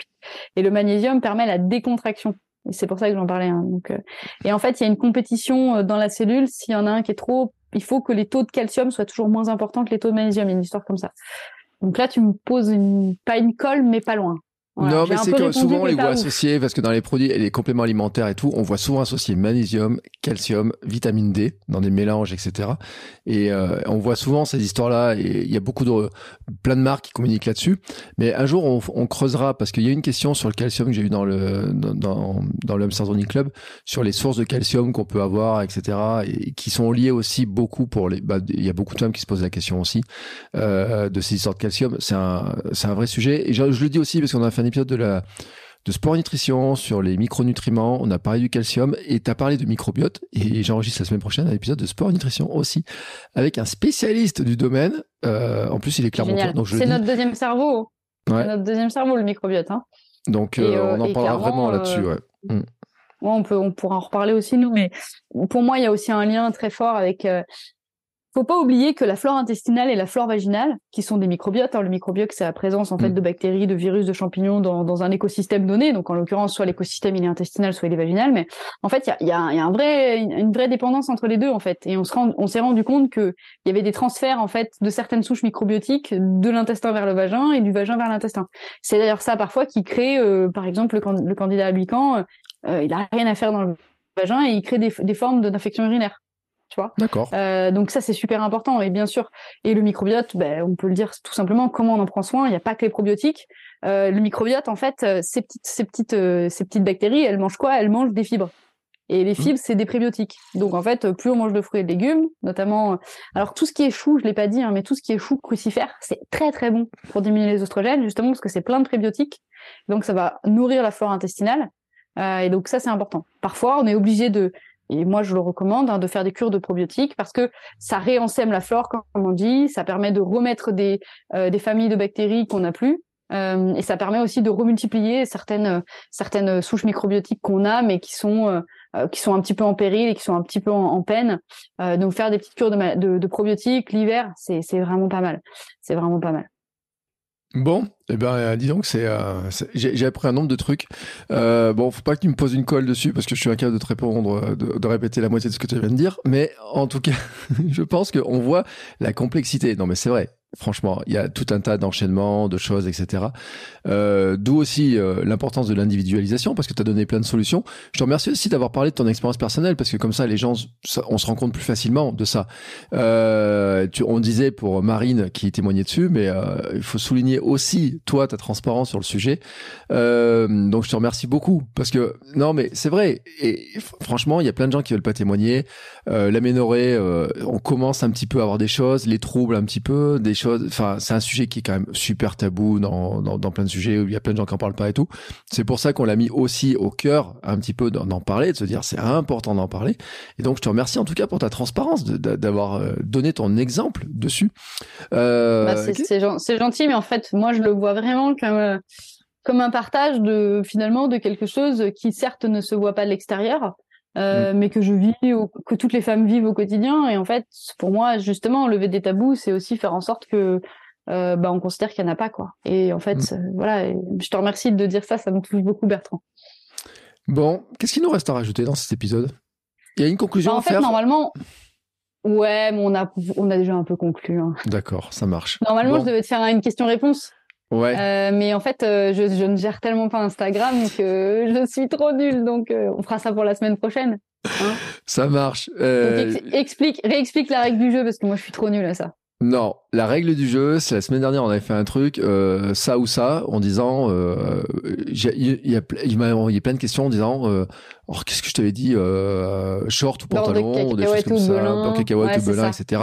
et le magnésium permet la décontraction. Et c'est pour ça que j'en parlais. Hein. Donc, euh, et en fait, il y a une compétition dans la cellule. S'il y en a un qui est trop, il faut que les taux de calcium soient toujours moins importants que les taux de magnésium. Il y a une histoire comme ça. Donc là, tu me poses une, pas une colle, mais pas loin non, mais c'est que souvent on les voit associés parce que dans les produits, les compléments alimentaires et tout, on voit souvent associer magnésium, calcium, vitamine D dans des mélanges, etc. Et euh, on voit souvent ces histoires-là. Et il y a beaucoup de plein de marques qui communiquent là-dessus. Mais un jour, on, on creusera parce qu'il y a une question sur le calcium que j'ai eu dans le dans dans le Club sur les sources de calcium qu'on peut avoir, etc. Et qui sont liées aussi beaucoup pour les. Bah, il y a beaucoup de femmes qui se posent la question aussi euh, de ces histoires de calcium. C'est un c'est un vrai sujet. Et je, je le dis aussi parce qu'on a fait un épisode de la de sport nutrition sur les micronutriments, on a parlé du calcium et tu as parlé de microbiote et j'enregistre la semaine prochaine un épisode de sport nutrition aussi avec un spécialiste du domaine. Euh, en plus, il est clairement C'est notre deuxième cerveau. C'est notre deuxième cerveau le microbiote. Hein. Donc euh, euh, on en parlera vraiment là-dessus. Ouais. Mm. on peut, on pourra en reparler aussi nous, mais pour moi, il y a aussi un lien très fort avec faut pas oublier que la flore intestinale et la flore vaginale, qui sont des microbiotes, hein, le microbiote c'est la présence en fait mm. de bactéries, de virus, de champignons dans, dans un écosystème donné. Donc en l'occurrence, soit l'écosystème il est intestinal, soit il est vaginal. Mais en fait, il y a, y, a, y a, un vrai, une vraie dépendance entre les deux en fait. Et on se rend, on s'est rendu compte que il y avait des transferts en fait de certaines souches microbiotiques de l'intestin vers le vagin et du vagin vers l'intestin. C'est d'ailleurs ça parfois qui crée, euh, par exemple, le, le candidat abucan, euh, il a rien à faire dans le vagin et il crée des, des formes d'infection urinaire tu vois. D'accord. Euh, donc ça c'est super important et bien sûr et le microbiote, ben, on peut le dire tout simplement comment on en prend soin. Il n'y a pas que les probiotiques. Euh, le microbiote en fait, euh, ces petites ces petites euh, ces petites bactéries, elles mangent quoi? Elles mangent des fibres. Et les mmh. fibres, c'est des prébiotiques. Donc en fait, plus on mange de fruits et de légumes, notamment, alors tout ce qui est chou, je l'ai pas dit, hein, mais tout ce qui est chou crucifère, c'est très très bon pour diminuer les oestrogènes, justement parce que c'est plein de prébiotiques. Donc ça va nourrir la flore intestinale. Euh, et donc ça c'est important. Parfois, on est obligé de et moi, je le recommande hein, de faire des cures de probiotiques parce que ça réensème la flore, comme on dit, ça permet de remettre des, euh, des familles de bactéries qu'on n'a plus. Euh, et ça permet aussi de remultiplier certaines certaines souches microbiotiques qu'on a, mais qui sont euh, qui sont un petit peu en péril et qui sont un petit peu en, peine. donc faire des petites cures de, de, de probiotiques l'hiver, c'est vraiment pas mal. C'est vraiment pas mal. Bon, eh ben, euh, dis donc, c'est, euh, j'ai, appris un nombre de trucs. Euh, bon, faut pas que tu me poses une colle dessus parce que je suis incapable de te répondre, de, de, répéter la moitié de ce que tu viens de dire. Mais en tout cas, [LAUGHS] je pense qu'on voit la complexité. Non, mais c'est vrai. Franchement, il y a tout un tas d'enchaînements, de choses, etc. Euh, D'où aussi euh, l'importance de l'individualisation, parce que tu as donné plein de solutions. Je te remercie aussi d'avoir parlé de ton expérience personnelle, parce que comme ça, les gens, on se rend compte plus facilement de ça. Euh, tu, on disait pour Marine qui témoignait dessus, mais il faut souligner aussi, toi, ta transparence sur le sujet. Donc, je te remercie beaucoup, parce que, non, mais c'est vrai. Et franchement, il y a plein de gens qui veulent pas témoigner. Euh, L'aménorrhée, on commence un petit peu à avoir des choses, les troubles un petit peu, des choses Enfin, c'est un sujet qui est quand même super tabou dans, dans, dans, plein de sujets où il y a plein de gens qui en parlent pas et tout. C'est pour ça qu'on l'a mis aussi au cœur un petit peu d'en parler, de se dire c'est important d'en parler. Et donc, je te remercie en tout cas pour ta transparence, d'avoir euh, donné ton exemple dessus. Euh, bah, c'est gentil, mais en fait, moi, je le vois vraiment comme euh, comme un partage de finalement de quelque chose qui certes ne se voit pas de l'extérieur, euh, mm. mais que je vis, que toutes les femmes vivent au quotidien. Et en fait, pour moi, justement, lever des tabous, c'est aussi faire en sorte que euh, bah, on considère qu'il n'y en a pas, quoi. Et en fait, mm. voilà, je te remercie de dire ça, ça me touche beaucoup, Bertrand. Bon, qu'est-ce qu'il nous reste à rajouter dans cet épisode? Il y a une conclusion bah, en à fait, normalement, ouais, mais on a, on a déjà un peu conclu. Hein. D'accord, ça marche. Normalement, je devais te faire une question-réponse. Ouais. Euh, mais en fait, euh, je, je, ne gère tellement pas Instagram que [LAUGHS] je suis trop nulle. Donc, euh, on fera ça pour la semaine prochaine. Hein ça marche. Donc, explique, réexplique la règle du jeu parce que moi, je suis trop nulle à ça. Non, la règle du jeu, c'est la semaine dernière, on avait fait un truc, euh, ça ou ça, en disant, euh, il y, a, plein de questions en disant, euh, oh, qu'est-ce que je t'avais dit, euh, short ou pantalon, ou des choses comme ça, cacahuète ou belin, etc.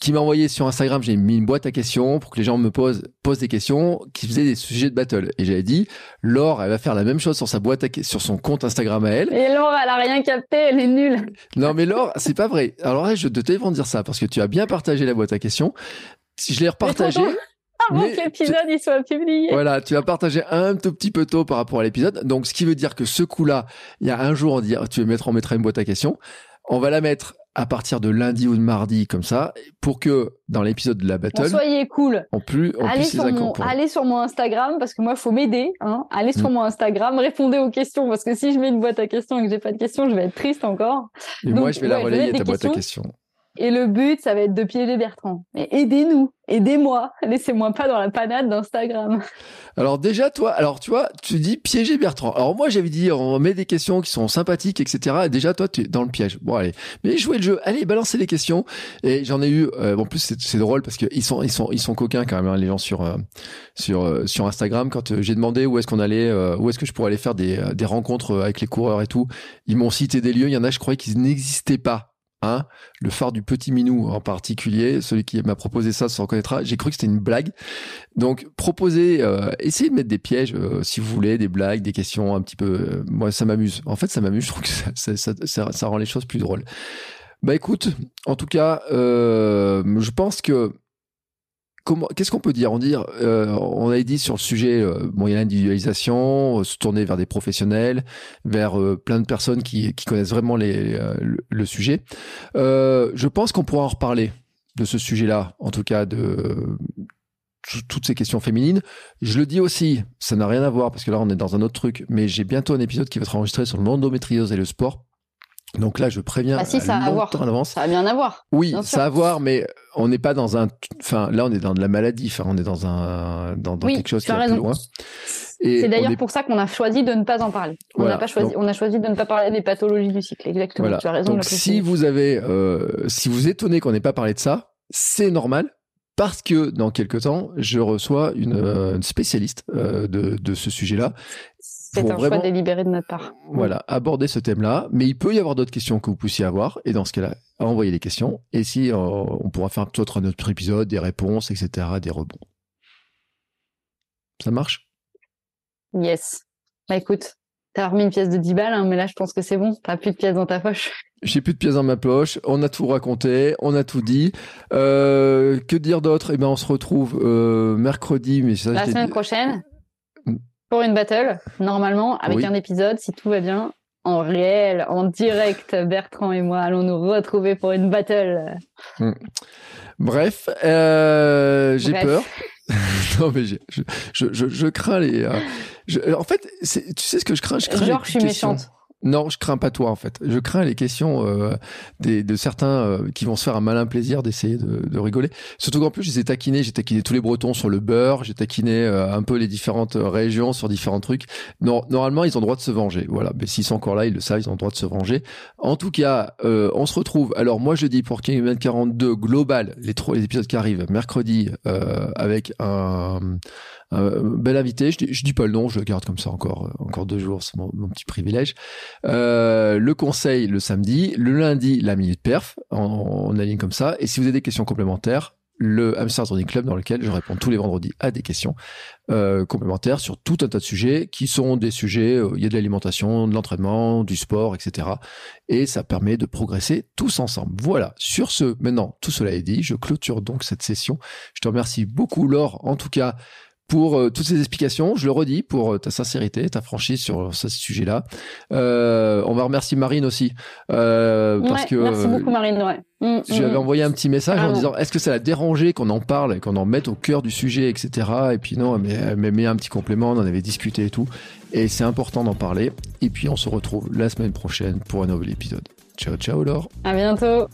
Qui m'a envoyé sur Instagram, j'ai mis une boîte à questions pour que les gens me posent, posent des questions qui faisaient des sujets de battle. Et j'avais dit, Laure, elle va faire la même chose sur sa boîte à, sur son compte Instagram à elle. Et Laure, elle a rien capté, elle est nulle. Non, mais Laure, c'est pas vrai. Alors là, je te devais dire ça parce que tu as bien partagé la boîte à questions si je l'ai repartagé. Ah, [LAUGHS] Avant que l'épisode il soit publié. Voilà, tu vas partager un tout petit peu tôt par rapport à l'épisode. Donc, ce qui veut dire que ce coup-là, il y a un jour, on dit, tu veux mettre, on mettra une boîte à questions. On va la mettre à partir de lundi ou de mardi comme ça pour que dans l'épisode de la battle soyez cool. on plus on allez sur mon allez sur mon Instagram parce que moi faut m'aider hein. allez sur mm. mon Instagram répondez aux questions parce que si je mets une boîte à questions et que j'ai pas de questions je vais être triste encore. Et moi je vais la relayer ta boîte à questions et le but, ça va être de piéger Bertrand. Mais aidez-nous, aidez-moi, laissez-moi pas dans la panade d'Instagram. Alors déjà, toi, alors tu vois, tu dis piéger Bertrand. Alors moi, j'avais dit, on met des questions qui sont sympathiques, etc. Et déjà, toi, tu es dans le piège. Bon, allez, mais jouez le jeu. Allez, balancez les questions. Et j'en ai eu. Euh, en plus, c'est drôle parce qu'ils sont, ils sont, ils sont coquins quand même, hein, les gens sur euh, sur euh, sur Instagram. Quand j'ai demandé où est-ce qu'on allait, où est-ce que je pourrais aller faire des des rencontres avec les coureurs et tout, ils m'ont cité des lieux. Il y en a, je croyais qu'ils n'existaient pas Le phare du petit Minou en particulier, celui qui m'a proposé ça se reconnaîtra. J'ai cru que c'était une blague. Donc proposez, euh, essayez de mettre des pièges euh, si vous voulez, des blagues, des questions un petit peu. Euh, moi, ça m'amuse. En fait, ça m'amuse. Je trouve que ça, rend les choses plus drôles. Bah écoute, en tout cas, je pense que qu'est-ce qu'on peut dire? On dit, euh, on dit sur le sujet, euh, bon, il y a l'individualisation, euh, se tourner vers des professionnels, vers plein de personnes qui, connaissent vraiment les, le, sujet. je pense qu'on pourra en reparler de ce sujet-là, en tout cas de toutes ces questions féminines. Je le dis aussi, ça n'a rien à voir parce que là on est dans un autre truc, mais j'ai bientôt un épisode qui va être enregistré sur l'endométriose et le sport donc là, je préviens ah si, ça a à voir. en avance. Ça a bien à voir. Oui, ça a à voir, mais on n'est pas dans un. Enfin, là, on est dans de la maladie. Enfin, on est dans un dans, quelque chose qui est plus loin. C'est d'ailleurs pour ça qu'on a choisi de ne pas en parler. On n'a pas choisi. on a choisi de ne pas parler des pathologies du cycle. Exactement. Tu as raison. Donc, si vous avez, euh, si vous étonnez qu'on n'ait pas parlé de ça, c'est normal parce que dans quelques temps, je reçois une, euh, spécialiste euh, de, de ce sujet-là c'est un choix délibéré de notre part. Voilà, aborder ce thème-là. Mais il peut y avoir d'autres questions que vous puissiez avoir. Et dans ce cas-là, envoyez les questions. Et si euh, on pourra faire peut-être un autre épisode, des réponses, etc., des rebonds. Ça marche? Yes. Bah écoute, t'as remis une pièce de 10 balles, hein, mais là je pense que c'est bon. T'as plus de pièces dans ta poche. [LAUGHS] J'ai plus de pièces dans ma poche. On a tout raconté, on a tout dit. Euh, que dire d'autre? Eh ben, on se retrouve euh, mercredi, mais ça. La semaine prochaine pour une battle, normalement, avec un épisode, si tout va bien, en réel, en direct, Bertrand et moi allons nous retrouver pour une battle. Hmm. Bref, euh, j'ai peur. [LAUGHS] non mais je, je, je, crains les. Euh, en fait, tu sais ce que je crains? Je crains. Genre, je suis méchante. Non, je crains pas toi en fait. Je crains les questions euh, de certains euh, qui vont se faire un malin plaisir d'essayer de, rigoler. Surtout qu'en plus, je les ai taquinés. J'ai taquiné tous les Bretons sur le beurre. J'ai taquiné euh, un peu les différentes régions sur différents trucs. Normalement, ils ont droit de se venger. Voilà. Mais s'ils sont encore là, ils le savent. Ils ont le droit de se venger. En tout cas, on se retrouve. Alors moi, je dis pour King 42 global, les trois les épisodes qui arrivent mercredi avec un euh, bel invité, je dis, dis pas le nom, je le garde comme ça encore, euh, encore deux jours, c'est mon, petit privilège. Euh, le conseil le samedi, le lundi la minute perf, on, aligne comme ça. Et si vous avez des questions complémentaires, le Hamster Running Club dans lequel je réponds tous les vendredis à des questions euh, complémentaires sur tout un tas de sujets qui sont des sujets, il y a de l'alimentation, de l'entraînement, du sport, etc. Et ça permet de progresser tous ensemble. Voilà, sur ce, maintenant, tout cela est dit, je clôture donc cette session. Je te remercie beaucoup Laure, en tout cas, pour euh, toutes ces explications. Je le redis pour euh, ta sincérité, ta franchise sur ce sujet-là. Euh, on va remercier Marine aussi euh, parce que merci beaucoup Marine. Ouais. Mm, je lui avais mm. envoyé un petit message en disant est-ce que ça l'a dérangé qu'on en parle et qu'on en mette au cœur du sujet, etc. Et puis non, mais elle m'a mis un petit complément, on en avait discuté et tout. Et c'est important d'en parler. Et puis on se retrouve la semaine prochaine pour un nouvel épisode. Ciao, ciao Laure. À bientôt.